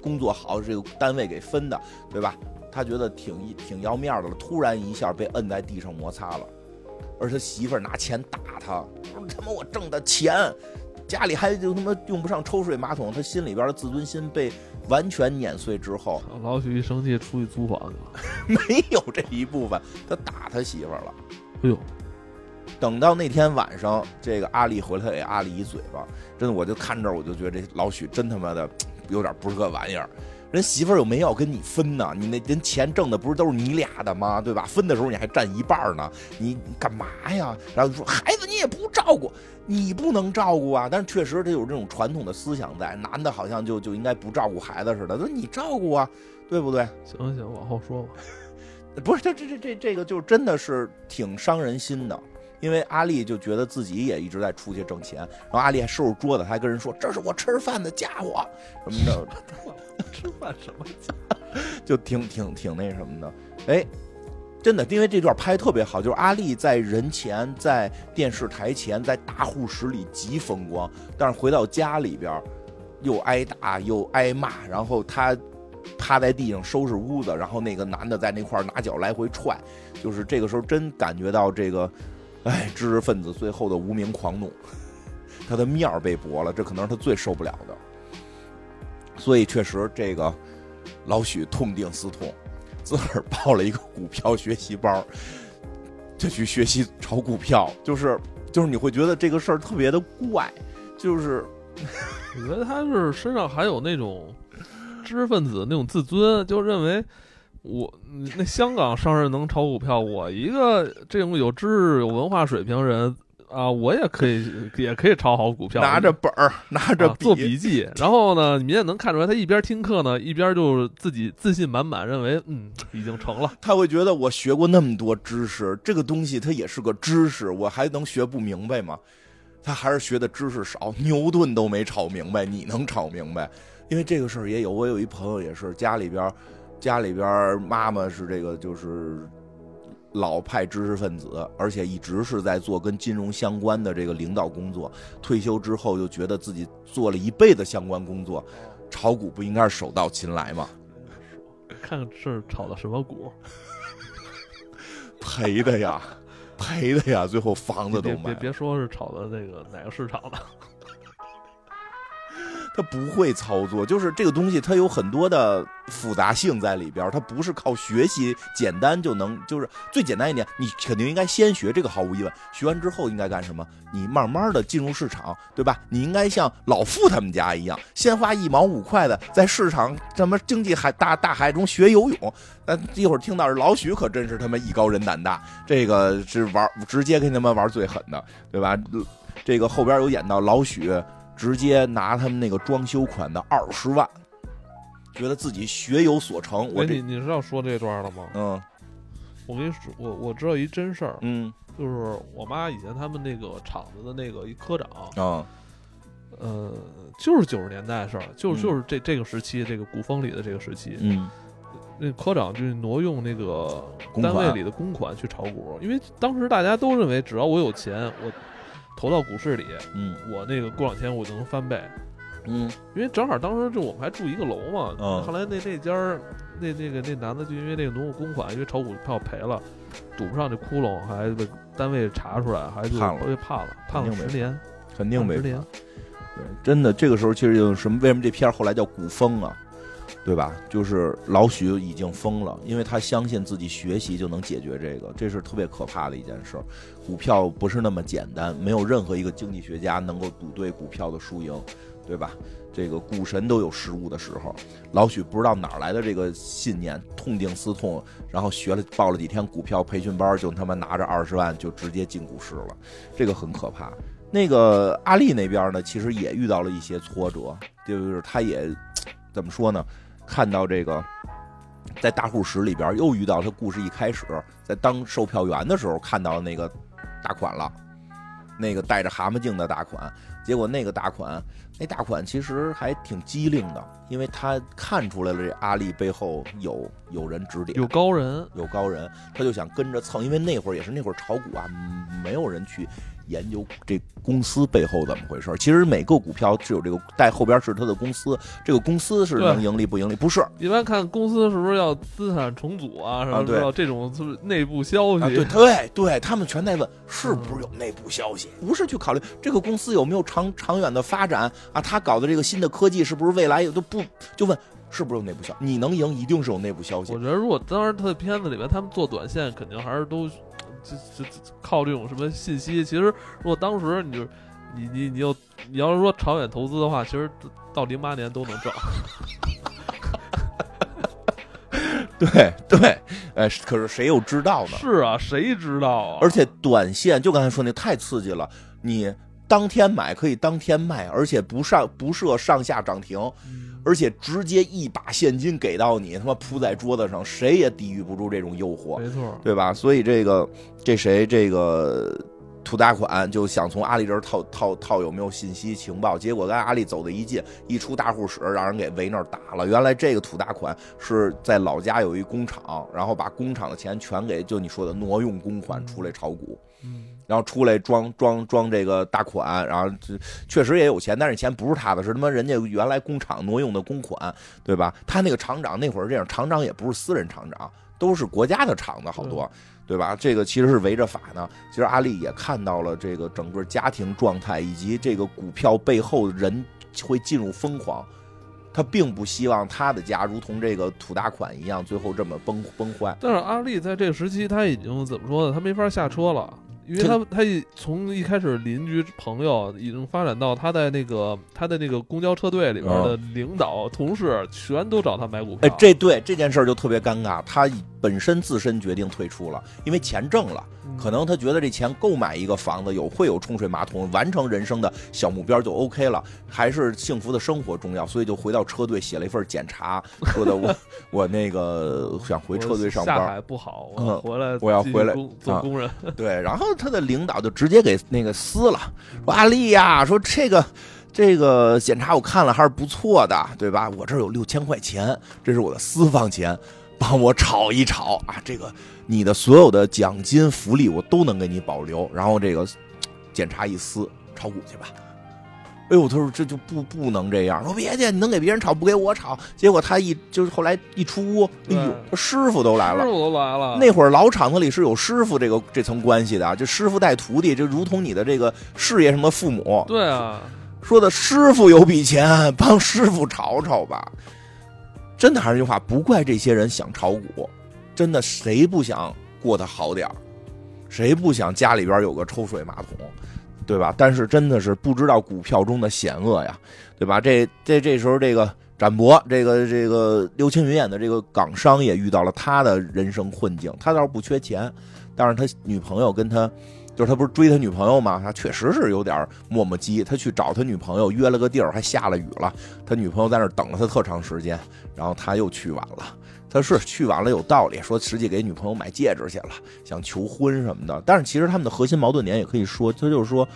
工作好，这个单位给分的，对吧？他觉得挺挺要面的了，突然一下被摁在地上摩擦了，而他媳妇儿拿钱打他，说他妈我挣的钱，家里还就他妈用不上抽水马桶，他心里边的自尊心被完全碾碎之后，老许一生气出去租房去了，[LAUGHS] 没有这一部分，他打他媳妇儿了，哎呦，等到那天晚上，这个阿丽回来给阿丽一嘴巴，真的我就看这我就觉得这老许真他妈的有点不是个玩意儿。人媳妇儿又没要跟你分呢，你那人钱挣的不是都是你俩的吗？对吧？分的时候你还占一半呢，你干嘛呀？然后说孩子你也不照顾，你不能照顾啊。但是确实他有这种传统的思想在，男的好像就就应该不照顾孩子似的，那你照顾啊，对不对？行行，往后说吧。[LAUGHS] 不是，这这这这这个就真的是挺伤人心的。因为阿丽就觉得自己也一直在出去挣钱，然后阿丽还收拾桌子，还跟人说这是我吃饭的家伙什么的，[LAUGHS] 吃饭什么家 [LAUGHS] 就挺挺挺那什么的，哎。真的，因为这段拍特别好，就是阿丽在人前，在电视台前，在大户室里极风光，但是回到家里边，又挨打又挨骂，然后他趴在地上收拾屋子，然后那个男的在那块拿脚来回踹，就是这个时候真感觉到这个，哎，知识分子最后的无名狂怒，他的面儿被驳了，这可能是他最受不了的，所以确实这个老许痛定思痛。自个儿报了一个股票学习班儿就去学习炒股票，就是就是你会觉得这个事儿特别的怪，就是我觉得他是身上还有那种知识分子那种自尊，就认为我那香港商人能炒股票，我一个这种有知识有文化水平人。啊，我也可以，也可以炒好股票，拿着本儿，拿着做笔记。然后呢，你也能看出来，他一边听课呢，一边就自己自信满满，认为嗯，已经成了。他会觉得我学过那么多知识，这个东西它也是个知识，我还能学不明白吗？他还是学的知识少，牛顿都没炒明白，你能炒明白？因为这个事儿也有，我有一朋友也是家里边，家里边妈妈是这个就是。老派知识分子，而且一直是在做跟金融相关的这个领导工作。退休之后又觉得自己做了一辈子相关工作，炒股不应该是手到擒来吗？看 [LAUGHS] 是炒的什么股？[LAUGHS] 赔的呀，赔的呀，最后房子都别别说是炒的那个哪个市场的。他不会操作，就是这个东西，它有很多的复杂性在里边它不是靠学习简单就能，就是最简单一点，你肯定应该先学，这个毫无疑问。学完之后应该干什么？你慢慢的进入市场，对吧？你应该像老傅他们家一样，先花一毛五块的在市场什么经济海大大海中学游泳。那一会儿听到老许，可真是他妈艺高人胆大，这个是玩直接跟他们玩最狠的，对吧？这个后边有演到老许。直接拿他们那个装修款的二十万，觉得自己学有所成。我你你是要说这段了吗？嗯，我跟你说，我我知道一真事儿。嗯，就是我妈以前他们那个厂子的那个一科长啊，呃，就是九十年代的事儿，就就是这这个时期，这个古风里的这个时期。嗯，那科长就挪用那个单位里的公款去炒股，因为当时大家都认为，只要我有钱，我。投到股市里，嗯，我那个过两天我就能翻倍，嗯，因为正好当时就我们还住一个楼嘛，嗯，后来那那家儿那那个那男的就因为那个挪用公款，因为炒股票赔了，堵不上这窟窿，还被单位查出来，还就被判了，判了十年，肯定没十年，对，真的这个时候其实就什么？为什么这片后来叫古风啊？对吧？就是老许已经疯了，因为他相信自己学习就能解决这个，这是特别可怕的一件事。股票不是那么简单，没有任何一个经济学家能够赌对股票的输赢，对吧？这个股神都有失误的时候。老许不知道哪来的这个信念，痛定思痛，然后学了报了几天股票培训班，就他妈拿着二十万就直接进股市了，这个很可怕。那个阿丽那边呢，其实也遇到了一些挫折，就是他也怎么说呢？看到这个，在大户室里边又遇到他故事一开始在当售票员的时候看到那个大款了，那个戴着蛤蟆镜的大款，结果那个大款，那大款其实还挺机灵的，因为他看出来了这阿丽背后有有人指点，有高人，有高人，他就想跟着蹭，因为那会儿也是那会儿炒股啊，没有人去。研究这公司背后怎么回事？其实每个股票是有这个带后边是它的公司，这个公司是能盈利不盈利？不是，一般看公司是不是要资产重组啊？什么的这种内部消息？对对对，他们全在问是不是有内部消息？不是去考虑这个公司有没有长长远的发展啊？他搞的这个新的科技是不是未来都不就问是不是有内部消息？你能赢一定是有内部消息。我觉得如果当时他的片子里面他们做短线，肯定还是都。就就靠这种什么信息，其实如果当时你就你你你又你要是说长远投资的话，其实到零八年都能挣。[LAUGHS] 对对，哎，可是谁又知道呢？是啊，谁知道啊？而且短线就刚才说那太刺激了，你当天买可以当天卖，而且不上不设上下涨停。而且直接一把现金给到你，他妈铺在桌子上，谁也抵御不住这种诱惑，没错，对吧？所以这个这谁这个土大款就想从阿里这儿套套套有没有信息情报，结果跟阿里走的一近，一出大户室，让人给围那儿打了。原来这个土大款是在老家有一工厂，然后把工厂的钱全给就你说的挪用公款出来炒股，然后出来装装装这个大款，然后确实也有钱，但是钱不是他的，是他妈人家原来工厂挪用的公款，对吧？他那个厂长那会儿这样，厂长也不是私人厂长，都是国家的厂子，好多。对吧？这个其实是围着法呢。其实阿丽也看到了这个整个家庭状态，以及这个股票背后人会进入疯狂。他并不希望他的家如同这个土大款一样，最后这么崩崩坏。但是阿丽在这个时期，他已经怎么说呢？他没法下车了。因为他他一从一开始邻居朋友，已经发展到他在那个他的那个公交车队里边的领导同事，全都找他买股票。哎，这对这件事就特别尴尬。他本身自身决定退出了，因为钱挣了。可能他觉得这钱购买一个房子有会有冲水马桶，完成人生的小目标就 OK 了，还是幸福的生活重要，所以就回到车队写了一份检查，说的我 [LAUGHS] 我那个想回车队上班。下海不好，我回来我要回来做工人。对，然后他的领导就直接给那个撕了，说阿丽呀，说这个这个检查我看了还是不错的，对吧？我这儿有六千块钱，这是我的私房钱。帮我炒一炒啊！这个你的所有的奖金福利我都能给你保留。然后这个检查一撕，炒股去吧。哎呦，他说这就不不能这样。说别介，你能给别人炒，不给我炒。结果他一就是后来一出屋，哎呦，师傅都来了，师傅都来了。那会儿老厂子里是有师傅这个这层关系的，就师傅带徒弟，就如同你的这个事业什么父母。对啊，说的师傅有笔钱，帮师傅炒炒吧。真的还是那句话，不怪这些人想炒股，真的谁不想过得好点谁不想家里边有个抽水马桶，对吧？但是真的是不知道股票中的险恶呀，对吧？这这这时候，这个展博，这个这个刘青云演的这个港商也遇到了他的人生困境。他倒是不缺钱，但是他女朋友跟他。就是他不是追他女朋友吗？他确实是有点磨磨唧。他去找他女朋友，约了个地儿，还下了雨了。他女朋友在那儿等了他特长时间，然后他又去晚了。他是去晚了有道理，说实际给女朋友买戒指去了，想求婚什么的。但是其实他们的核心矛盾点也可以说，他就是说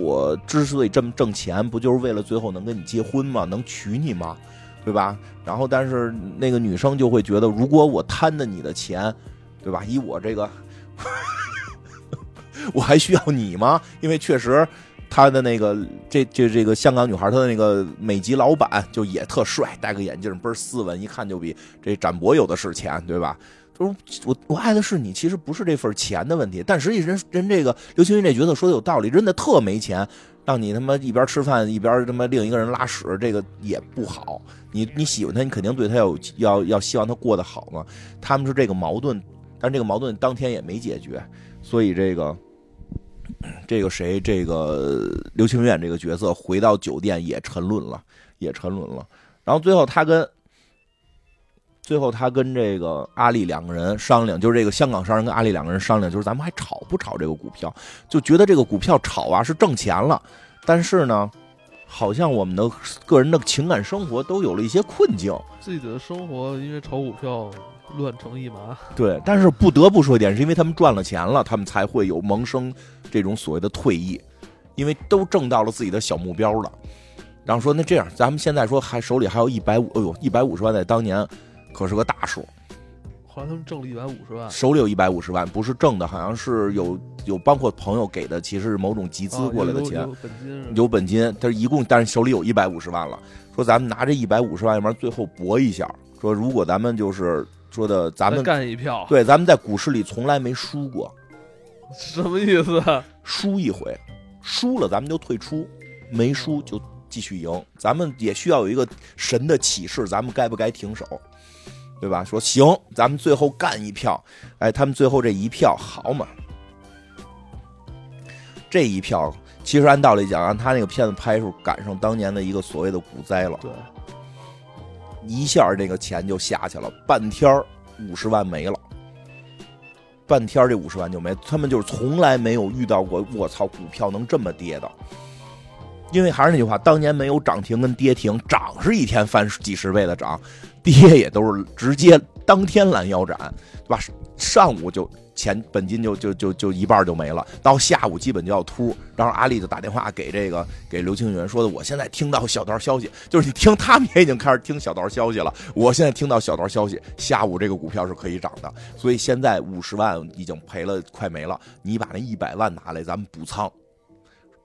我之所以这么挣钱，不就是为了最后能跟你结婚吗？能娶你吗？对吧？然后但是那个女生就会觉得，如果我贪的你的钱，对吧？以我这个。我还需要你吗？[LAUGHS] 因为确实，他的那个这这这个香港女孩，她的那个美籍老板就也特帅，戴个眼镜倍儿斯文，一看就比这展博有的是钱，对吧？说我我爱的是你，其实不是这份钱的问题，但实际人人这个刘青云这角色说的有道理，真的特没钱，让你他妈一边吃饭一边他妈另一个人拉屎，这个也不好。你你喜欢他，你肯定对他要要要希望他过得好嘛。他们是这个矛盾，但这个矛盾当天也没解决，所以这个。[CLEARS THROAT] 这个谁？这个刘青远这个角色回到酒店也沉沦了，也沉沦了。然后最后他跟最后他跟这个阿丽两个人商量，就是这个香港商人跟阿丽两个人商量，就是咱们还炒不炒这个股票？就觉得这个股票炒啊是挣钱了，但是呢，好像我们的个人的情感生活都有了一些困境。自己的生活因为炒股票。乱成一麻，对，但是不得不说一点，是因为他们赚了钱了，他们才会有萌生这种所谓的退役，因为都挣到了自己的小目标了。然后说，那这样，咱们现在说还手里还有一百五，哎呦，一百五十万在当年可是个大数。好像他们挣了一百五十万，手里有一百五十万，不是挣的，好像是有有包括朋友给的，其实是某种集资过来的钱，有本金，有本金，但是一共，但是手里有一百五十万了。说咱们拿这一百五十万，要不然最后搏一下，说如果咱们就是。说的咱们干一票，对，咱们在股市里从来没输过，[LAUGHS] 什么意思？输一回，输了咱们就退出，没输就继续赢。咱们也需要有一个神的启示，咱们该不该停手，对吧？说行，咱们最后干一票。哎，他们最后这一票好嘛？这一票其实按道理讲，按他那个片子拍出，赶上当年的一个所谓的股灾了。对。一下这个钱就下去了，半天五十万没了，半天这五十万就没，他们就是从来没有遇到过，我操，股票能这么跌的，因为还是那句话，当年没有涨停跟跌停，涨是一天翻几十倍的涨，跌也都是直接当天拦腰斩，对吧？上午就钱本金就就就就一半就没了，到下午基本就要秃。然后阿丽就打电话给这个给刘青云说的，我现在听到小道消息，就是你听他们也已经开始听小道消息了。我现在听到小道消息，下午这个股票是可以涨的，所以现在五十万已经赔了快没了，你把那一百万拿来，咱们补仓。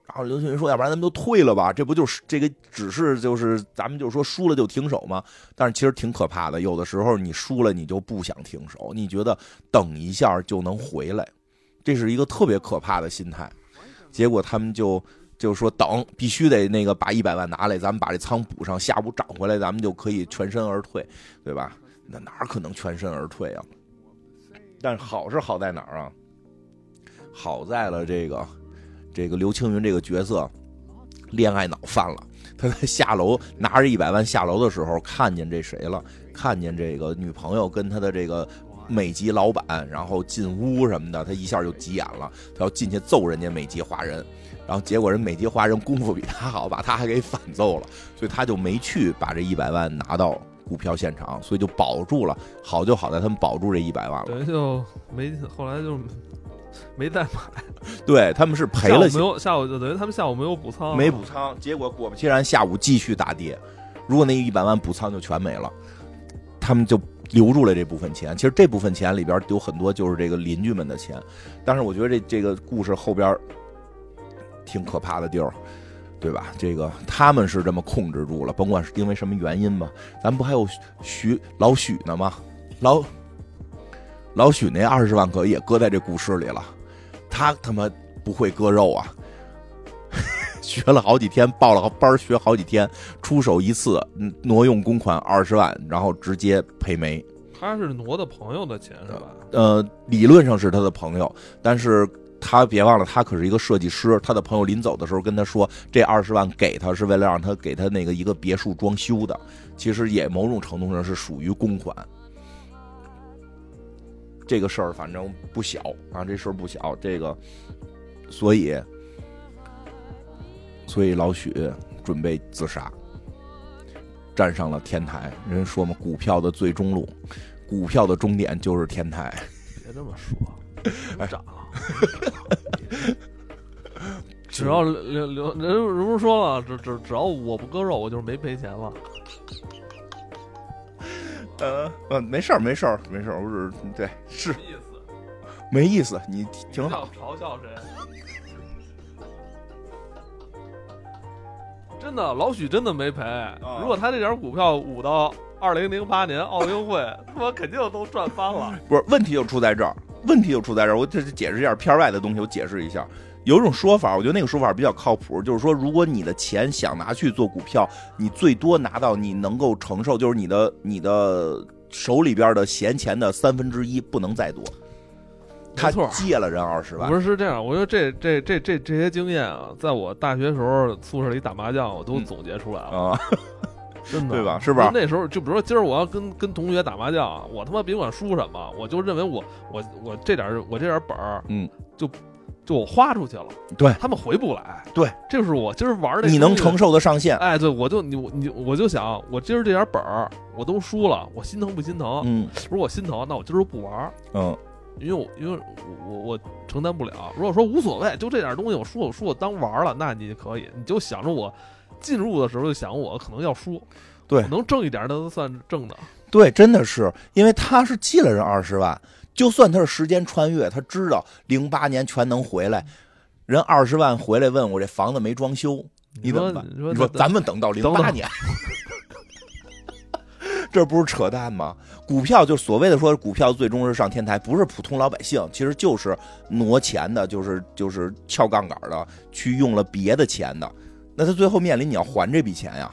然后刘青云说：“要不然咱们都退了吧？这不就是这个只是就是咱们就说输了就停手吗？但是其实挺可怕的。有的时候你输了你就不想停手，你觉得等一下就能回来，这是一个特别可怕的心态。结果他们就就说等，必须得那个把一百万拿来，咱们把这仓补上，下午涨回来，咱们就可以全身而退，对吧？那哪可能全身而退啊？但好是好在哪儿啊？好在了这个。”这个刘青云这个角色，恋爱脑犯了。他在下楼拿着一百万下楼的时候，看见这谁了？看见这个女朋友跟他的这个美籍老板，然后进屋什么的，他一下就急眼了。他要进去揍人家美籍华人，然后结果人美籍华人功夫比他好，把他还给反揍了。所以他就没去把这一百万拿到股票现场，所以就保住了。好就好在他们保住这一百万了。等于就没后来就。没再买，对他们是赔了。没有下午就等于他们下午没有补仓，没补仓，结果果不其然下午继续大跌。如果那一百万补仓就全没了，他们就留住了这部分钱。其实这部分钱里边有很多就是这个邻居们的钱，但是我觉得这这个故事后边挺可怕的地儿，对吧？这个他们是这么控制住了，甭管是因为什么原因吧。咱不还有许老许呢吗？老。老许那二十万可也搁在这股市里了，他他妈不会割肉啊！[LAUGHS] 学了好几天，报了个班学好几天，出手一次挪用公款二十万，然后直接赔没。他是挪的朋友的钱是吧？呃，理论上是他的朋友，但是他别忘了，他可是一个设计师。他的朋友临走的时候跟他说，这二十万给他是为了让他给他那个一个别墅装修的，其实也某种程度上是属于公款。这个事儿反正不小啊，这事儿不小，这个，所以，所以老许准备自杀，站上了天台。人说嘛，股票的最终路，股票的终点就是天台。别这么说，涨。[LAUGHS] 只要刘刘人人不是说了，只只只要我不割肉，我就是没赔钱了。呃呃，没事儿，没事儿，没事儿，我是对是，没意思，你挺好。嘲笑谁？[LAUGHS] 真的，老许真的没赔。如果他这点股票捂到二零零八年奥运会，[LAUGHS] 他妈肯定都赚翻了。不是，问题就出在这儿，问题就出在这儿。我这解释一下片外的东西，我解释一下。有一种说法，我觉得那个说法比较靠谱，就是说，如果你的钱想拿去做股票，你最多拿到你能够承受，就是你的你的手里边的闲钱的三分之一，不能再多。他借了人二十万，不是是这样。我觉得这这这这这些经验啊，在我大学时候宿舍里打麻将，我都总结出来了啊，真的对吧？是吧？那时候就比如说今儿我要跟跟同学打麻将，我他妈别管输什么，我就认为我我我这点我这点本儿，嗯，就。就我花出去了，对他们回不来，对，这是我今儿玩的，你能承受的上限，哎，对，我就你你我就想，我今儿这点本儿我都输了，我心疼不心疼？嗯，如果心疼，那我今儿就不玩，嗯，因为我因为我我承担不了。如果说无所谓，就这点东西，我输我输我当玩了，那你可以，你就想着我进入的时候就想我可能要输，对，能挣一点那都算挣的，对，真的是，因为他是借了人二十万。就算他是时间穿越，他知道零八年全能回来，人二十万回来问我这房子没装修，你怎么办？你说咱们等到零八年，[LAUGHS] 这不是扯淡吗？股票就所谓的说股票最终是上天台，不是普通老百姓，其实就是挪钱的，就是就是撬杠杆的，去用了别的钱的，那他最后面临你要还这笔钱呀。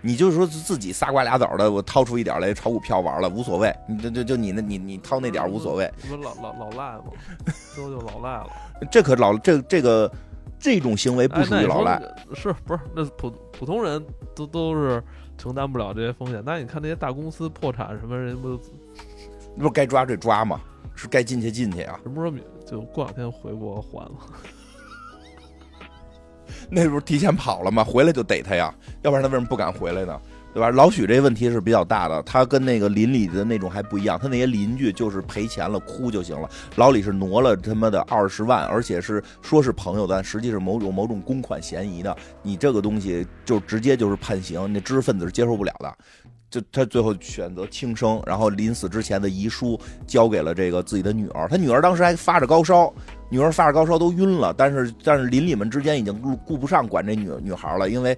你就是说自己仨瓜俩枣的，我掏出一点来炒股票玩了，无所谓。你就就就你那，你你掏那点无所谓。不老老老赖吗？都就老赖了。这可老这这个这种行为不属于老赖。是不是？那普普通人都都是承担不了这些风险。那你看那些大公司破产什么人不？那不该抓这抓吗？是该进去进去啊。什么时候就过两天回国还了？[LAUGHS] 那不是提前跑了吗？回来就逮他呀，要不然他为什么不敢回来呢？对吧？老许这问题是比较大的，他跟那个邻里的那种还不一样，他那些邻居就是赔钱了哭就行了，老李是挪了他妈的二十万，而且是说是朋友，但实际是某种某种公款嫌疑的，你这个东西就直接就是判刑，那知识分子是接受不了的。就他最后选择轻生，然后临死之前的遗书交给了这个自己的女儿。他女儿当时还发着高烧，女儿发着高烧都晕了。但是但是邻里们之间已经顾不上管这女女孩了，因为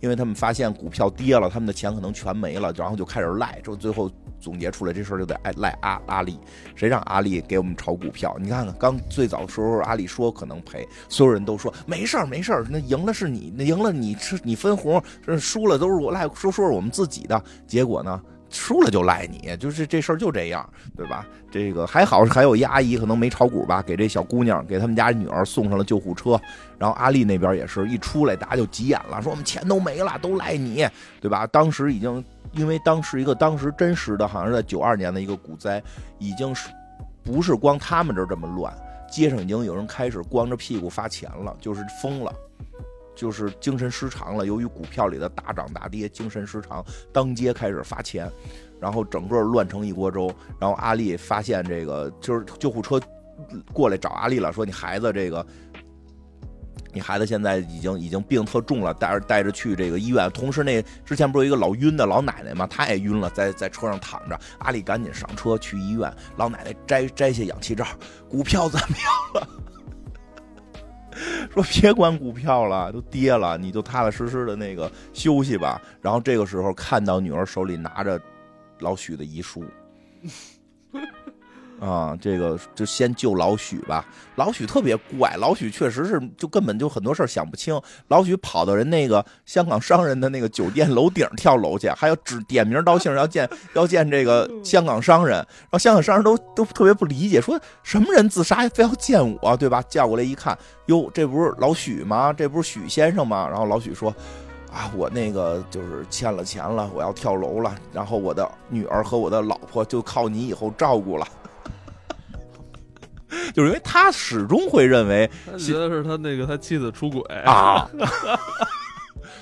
因为他们发现股票跌了，他们的钱可能全没了，然后就开始赖。就最后总结出来这事儿就得赖阿阿里，谁让阿里给我们炒股票？你看看刚最早的时候阿里说可能赔，所有人都说没事儿没事儿，那赢了是你，那赢了你吃你分红，输了都是我赖，说说是我们自己的。结果呢？输了就赖你，就是这事儿就这样，对吧？这个还好，还有一阿姨可能没炒股吧，给这小姑娘给他们家女儿送上了救护车。然后阿丽那边也是一出来，大家就急眼了，说我们钱都没了，都赖你，对吧？[LAUGHS] 当时已经因为当时一个当时真实的，好像是在九二年的一个股灾，已经是不是光他们这儿这么乱，街上已经有人开始光着屁股发钱了，就是疯了。就是精神失常了，由于股票里的大涨大跌，精神失常，当街开始发钱，然后整个乱成一锅粥。然后阿丽发现这个，就是救护车过来找阿丽了，说你孩子这个，你孩子现在已经已经病特重了，带着带着去这个医院。同时那之前不是有一个老晕的老奶奶吗？她也晕了，在在车上躺着。阿丽赶紧上车去医院，老奶奶摘摘下氧气罩，股票怎么样了？[LAUGHS] 说别管股票了，都跌了，你就踏踏实实的那个休息吧。然后这个时候看到女儿手里拿着老许的遗书。啊，这个就先救老许吧。老许特别怪，老许确实是就根本就很多事儿想不清。老许跑到人那个香港商人的那个酒店楼顶跳楼去，还要指点名道姓 [LAUGHS] 要见要见这个香港商人。然后香港商人都都特别不理解，说什么人自杀非要见我，对吧？叫过来一看，哟，这不是老许吗？这不是许先生吗？然后老许说。啊，我那个就是欠了钱了，我要跳楼了。然后我的女儿和我的老婆就靠你以后照顾了。就是因为他始终会认为，觉得是他那个他妻子出轨啊。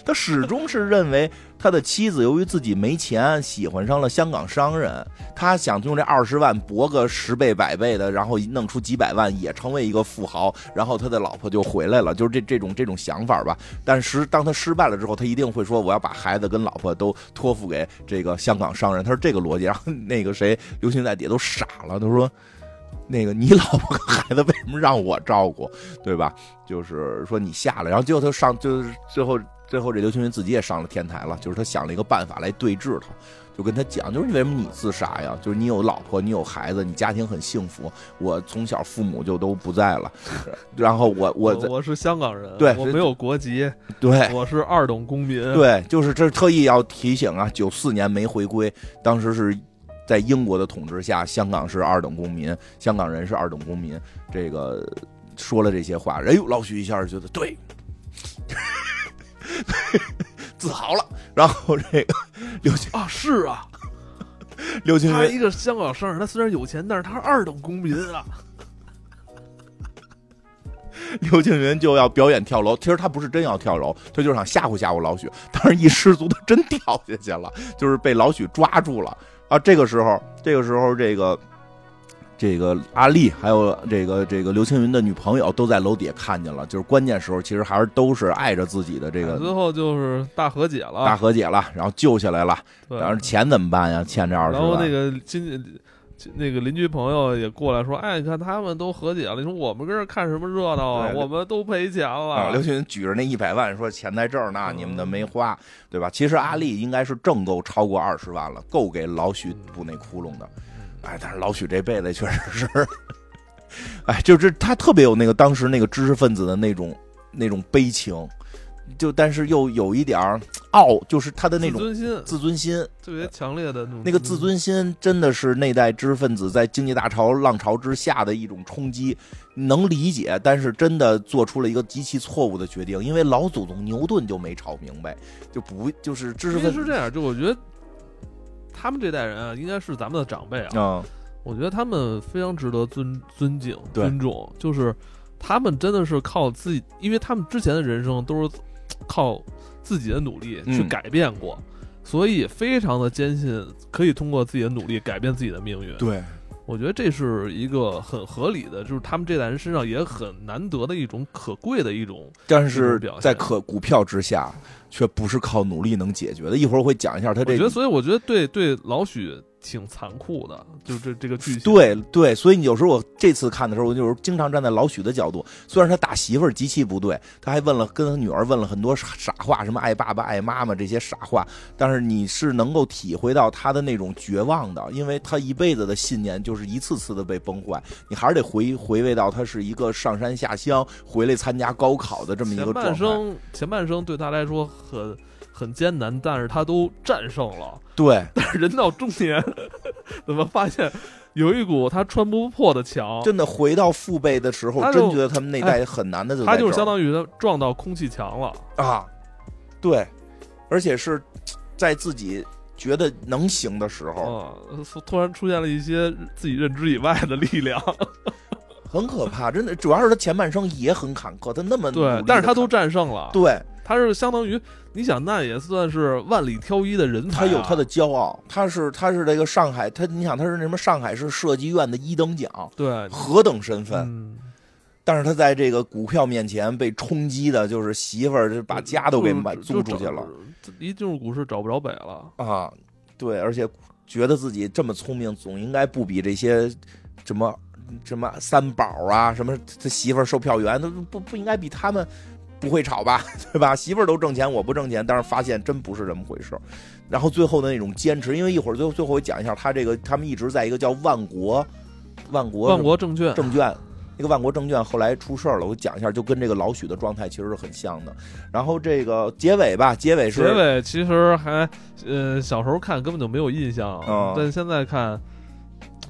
他始终是认为他的妻子由于自己没钱，喜欢上了香港商人，他想用这二十万博个十倍百倍的，然后弄出几百万，也成为一个富豪，然后他的老婆就回来了，就是这这种这种想法吧。但是当他失败了之后，他一定会说我要把孩子跟老婆都托付给这个香港商人，他是这个逻辑。然后那个谁刘星在底下都傻了，他说。那个你老婆和孩子为什么让我照顾，对吧？就是说你下来，然后最后他上，就是最后最后这刘青云自己也上了天台了，就是他想了一个办法来对峙他，就跟他讲，就是你为什么你自杀呀？就是你有老婆，你有孩子，你家庭很幸福，我从小父母就都不在了，然后我我我是香港人，对，我没有国籍，对，我是二等公民，对，就是这特意要提醒啊，九四年没回归，当时是。在英国的统治下，香港是二等公民，香港人是二等公民。这个说了这些话，哎呦，老许一下觉得对，[LAUGHS] 自豪了。然后这个刘青啊，是啊，[LAUGHS] 刘青他一个香港商人，他虽然有钱，但是他是二等公民啊。[LAUGHS] 刘青云就要表演跳楼，其实他不是真要跳楼，他就想吓唬吓唬老许。但是一失足，他真跳下去了，就是被老许抓住了。啊，这个时候，这个时候，这个，这个阿丽还有这个这个刘青云的女朋友都在楼底下看见了。就是关键时候，其实还是都是爱着自己的这个。最后就是大和解了，大和解了，然后救下来了。然后钱怎么办呀？欠这二十万。然后那个亲，那个邻居朋友也过来说：“哎，你看他们都和解了，你说我们跟这看什么热闹啊？我们都赔钱了。”刘群举着那一百万说：“钱在这儿呢，你们的没花。”对吧？其实阿丽应该是挣够超过二十万了，够给老许补那窟窿的。哎，但是老许这辈子确实是，哎，就是他特别有那个当时那个知识分子的那种那种悲情。就但是又有一点傲，就是他的那种自尊心，自尊心特别强烈的那个自尊心，真的是那代知识分子在经济大潮浪潮之下的一种冲击，能理解，但是真的做出了一个极其错误的决定，因为老祖宗牛顿就没吵明白，就不就是知识分子是这样，就我觉得他们这代人啊，应该是咱们的长辈啊，我觉得他们非常值得尊尊敬尊重，就是他们真的是靠自己，因为他们之前的人生都是。靠自己的努力去改变过，所以非常的坚信可以通过自己的努力改变自己的命运。对。我觉得这是一个很合理的，就是他们这代人身上也很难得的一种可贵的一种，但是在可股票之下，却不是靠努力能解决的。一会儿我会讲一下他这。我觉得，所以我觉得对对老许。挺残酷的，就这这个剧情。对对，所以有时候我这次看的时候，我就是经常站在老许的角度。虽然他打媳妇儿极其不对，他还问了跟他女儿问了很多傻话，什么爱爸爸爱妈妈这些傻话，但是你是能够体会到他的那种绝望的，因为他一辈子的信念就是一次次的被崩坏。你还是得回回味到他是一个上山下乡回来参加高考的这么一个前半生，前半生对他来说很。很艰难，但是他都战胜了。对，[LAUGHS] 但是人到中年，[LAUGHS] 怎么发现有一股他穿不破的墙？真的回到父辈的时候，真觉得他们那代很难的。他就是相当于他撞到空气墙了啊！对，而且是在自己觉得能行的时候，突然出现了一些自己认知以外的力量，很可怕。真的，主要是他前半生也很坎坷，他那么对，但是他都战胜了。对。他是相当于，你想那也算是万里挑一的人才，他有他的骄傲，他是他是这个上海，他你想他是那什么上海市设计院的一等奖，对，何等身份，但是他在这个股票面前被冲击的，就是媳妇儿把家都给买租出去了，一进入股市找不着北了。啊，对，而且觉得自己这么聪明，总应该不比这些什么什么三宝啊，什么他媳妇儿售票员，都不不应该比他们。不会吵吧，[LAUGHS] 对吧？媳妇儿都挣钱，我不挣钱，但是发现真不是这么回事儿然后最后的那种坚持，因为一会儿最后最后我讲一下他这个，他们一直在一个叫万国，万国万国证券证券，那个万国证券后来出事儿了，我讲一下，就跟这个老许的状态其实是很像的。然后这个结尾吧，结尾是结尾，其实还呃小时候看根本就没有印象，但现在看。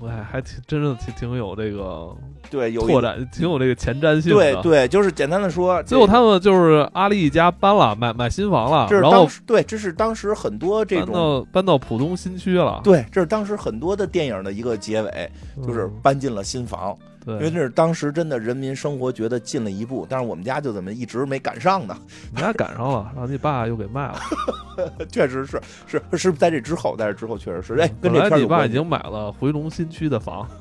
哎，还挺真的，挺挺有这个对有拓展，挺有这个前瞻性。对对，就是简单的说，最后他们就是阿丽一家搬了，买买新房了。然后对，这是当时很多这种搬到搬到浦东新区了。对，这是当时很多的电影的一个结尾，就是搬进了新房。因为那是当时真的人民生活觉得进了一步，但是我们家就怎么一直没赶上呢？你家赶上了，然后你爸又给卖了。[LAUGHS] 确实是是是在这之后，在这之后确实是哎，跟这片你爸已经买了回龙新区的房。[LAUGHS]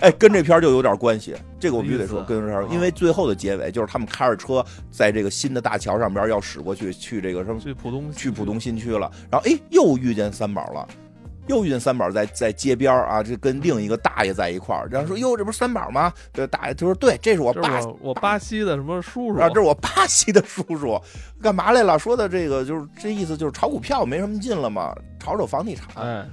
哎，跟这片就有点关系，这个我必须得说，跟这片，因为最后的结尾就是他们开着车在这个新的大桥上边要驶过去，去这个什么去浦东去浦东新区了，然后哎又遇见三宝了。又遇见三宝在在街边啊，这跟另一个大爷在一块儿，然后说：“哟，这不是三宝吗？”这大爷就说：“对，这是我爸我巴西的什么叔叔啊，这是我巴西的叔叔，干嘛来了？说的这个就是这意思，就是炒股票没什么劲了嘛，炒炒房地产。哎，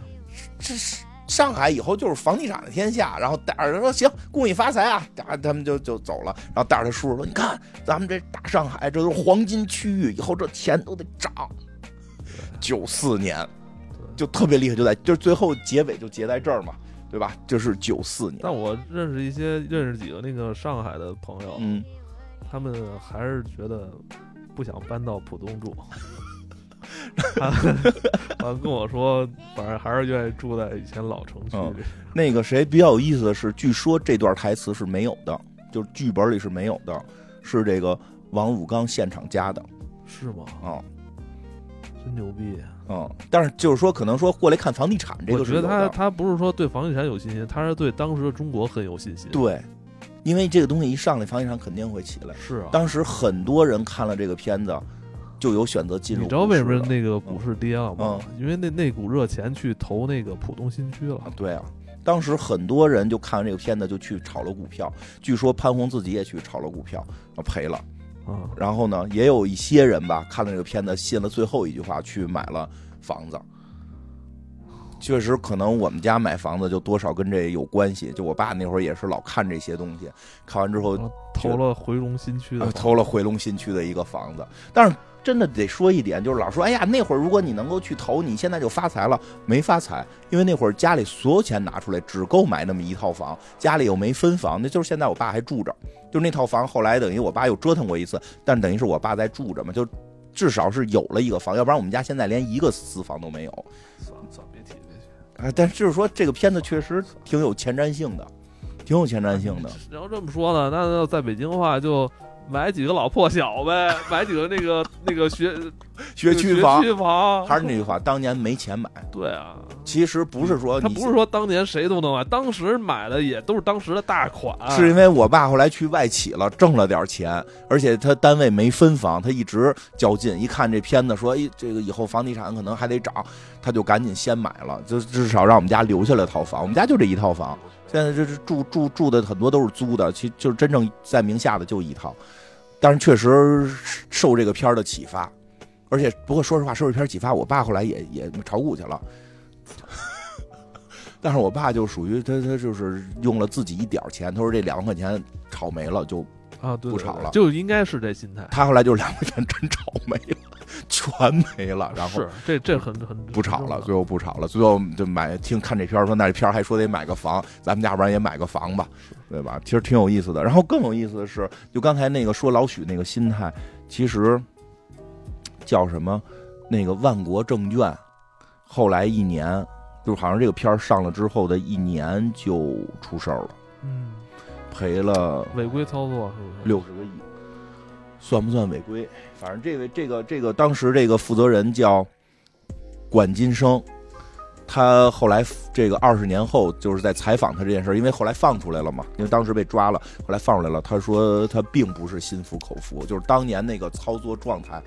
这是上海以后就是房地产的天下。然后带着说行，恭喜发财啊！啊，他们就就走了。然后带着他叔叔说：“你看，咱们这大上海，这都是黄金区域，以后这钱都得涨。”九四年。就特别厉害，就在就是最后结尾就结在这儿嘛，对吧？就是九四年。但我认识一些认识几个那个上海的朋友，嗯，他们还是觉得不想搬到浦东住，[LAUGHS] 完跟我说，反正还是愿意住在以前老城区里。那个谁比较有意思的是，据说这段台词是没有的，就是剧本里是没有的，是这个王武刚现场加的，是吗？啊，真牛逼！嗯，但是就是说，可能说过来看房地产这个，我觉得他他不是说对房地产有信心，他是对当时的中国很有信心。对，因为这个东西一上来，房地产肯定会起来。是啊，当时很多人看了这个片子，就有选择进入。你知道为什么那个股市跌了吗？因为那那股热钱去投那个浦东新区了。对啊，当时很多人就看完这个片子就去炒了股票，据说潘虹自己也去炒了股票，赔了。嗯，然后呢，也有一些人吧，看了这个片子，信了最后一句话，去买了房子。确实，可能我们家买房子就多少跟这有关系。就我爸那会儿也是老看这些东西，看完之后投了回龙新区的，投了回龙新区的一个房子，但是。真的得说一点，就是老说，哎呀，那会儿如果你能够去投，你现在就发财了。没发财，因为那会儿家里所有钱拿出来，只够买那么一套房，家里又没分房，那就是现在我爸还住着，就那套房后来等于我爸又折腾过一次，但等于是我爸在住着嘛，就至少是有了一个房，要不然我们家现在连一个私房都没有。算了算了，别提这些。哎，但是就是说这个片子确实挺有前瞻性的，挺有前瞻性的。要这么说呢，那要在北京的话就。买几个老破小呗，[LAUGHS] 买几个那个那个学 [LAUGHS] 学区房，房。还是那句话，当年没钱买。对啊，其实不是说他不是说当年谁都能买，当时买的也都是当时的大款。是因为我爸后来去外企了，挣了点钱，而且他单位没分房，他一直较劲。一看这片子，说哎，这个以后房地产可能还得涨，他就赶紧先买了，就至少让我们家留下了套房。我们家就这一套房。现在这是住住住的很多都是租的，其实就是真正在名下的就一套，但是确实受这个片儿的启发，而且不过说实话，受这片启发，我爸后来也也炒股去了，[LAUGHS] 但是我爸就属于他他就是用了自己一点钱，他说这两万块钱炒没了就啊对不炒了，就应该是这心态。他后来就是两万块钱真炒没了。全没了，然后是这这很很不吵了，最后不吵了，最后就买听看这片说那这片还说得买个房，咱们家不然也买个房吧，对吧？其实挺有意思的。然后更有意思的是，就刚才那个说老许那个心态，其实叫什么？那个万国证券后来一年，就好像这个片上了之后的一年就出事儿了，嗯，赔了违规操作是不是六十个亿？算不算违规？反正这位这个这个当时这个负责人叫管金生，他后来这个二十年后就是在采访他这件事因为后来放出来了嘛，因为当时被抓了，后来放出来了。他说他并不是心服口服，就是当年那个操作状态，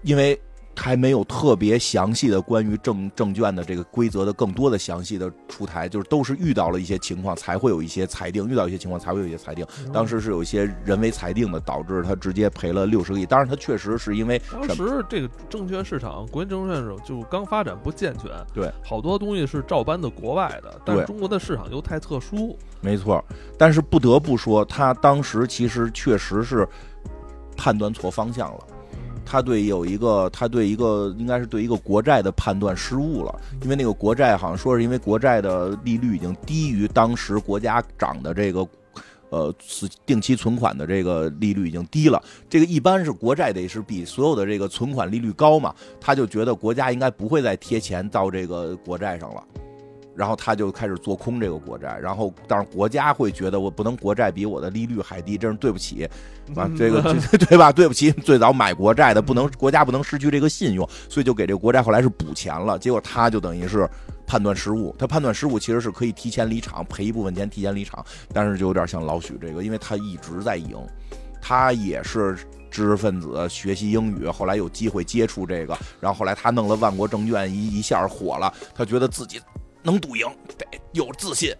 因为。还没有特别详细的关于证证券的这个规则的更多的详细的出台，就是都是遇到了一些情况才会有一些裁定，遇到一些情况才会有一些裁定。当时是有一些人为裁定的，导致他直接赔了六十个亿。当然，他确实是因为当时这个证券市场，国内证券市场就刚发展不健全，对，好多东西是照搬的国外的，但是中国的市场又太特殊。没错，但是不得不说，他当时其实确实是判断错方向了。他对有一个，他对一个应该是对一个国债的判断失误了，因为那个国债好像说是因为国债的利率已经低于当时国家涨的这个，呃，定期存款的这个利率已经低了。这个一般是国债得是比所有的这个存款利率高嘛，他就觉得国家应该不会再贴钱到这个国债上了。然后他就开始做空这个国债，然后但是国家会觉得我不能国债比我的利率还低，真是对不起，啊，这个 [LAUGHS] 对吧？对不起，[LAUGHS] 最早买国债的不能国家不能失去这个信用，所以就给这个国债后来是补钱了。结果他就等于是判断失误，他判断失误其实是可以提前离场赔一部分钱提前离场，但是就有点像老许这个，因为他一直在赢，他也是知识分子，学习英语，后来有机会接触这个，然后后来他弄了万国证券一一下火了，他觉得自己。能赌赢，得有自信。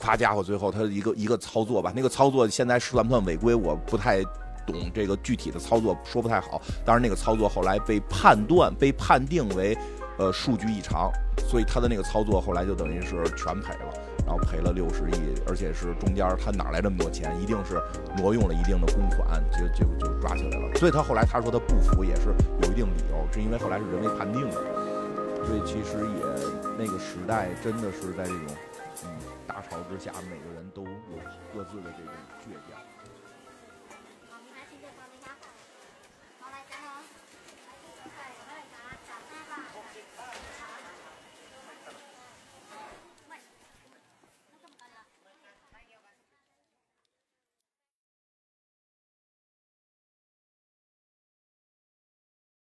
夸家伙，最后他一个一个操作吧，那个操作现在算不算违规？我不太懂这个具体的操作，说不太好。但是那个操作后来被判断、被判定为呃数据异常，所以他的那个操作后来就等于是全赔了，然后赔了六十亿，而且是中间他哪来这么多钱？一定是挪用了一定的公款，就就就抓起来了。所以他后来他说他不服也是有一定理由，是因为后来是人为判定的。所以其实也。那个时代真的是在这种嗯大潮之下，每个人都有各自的这种。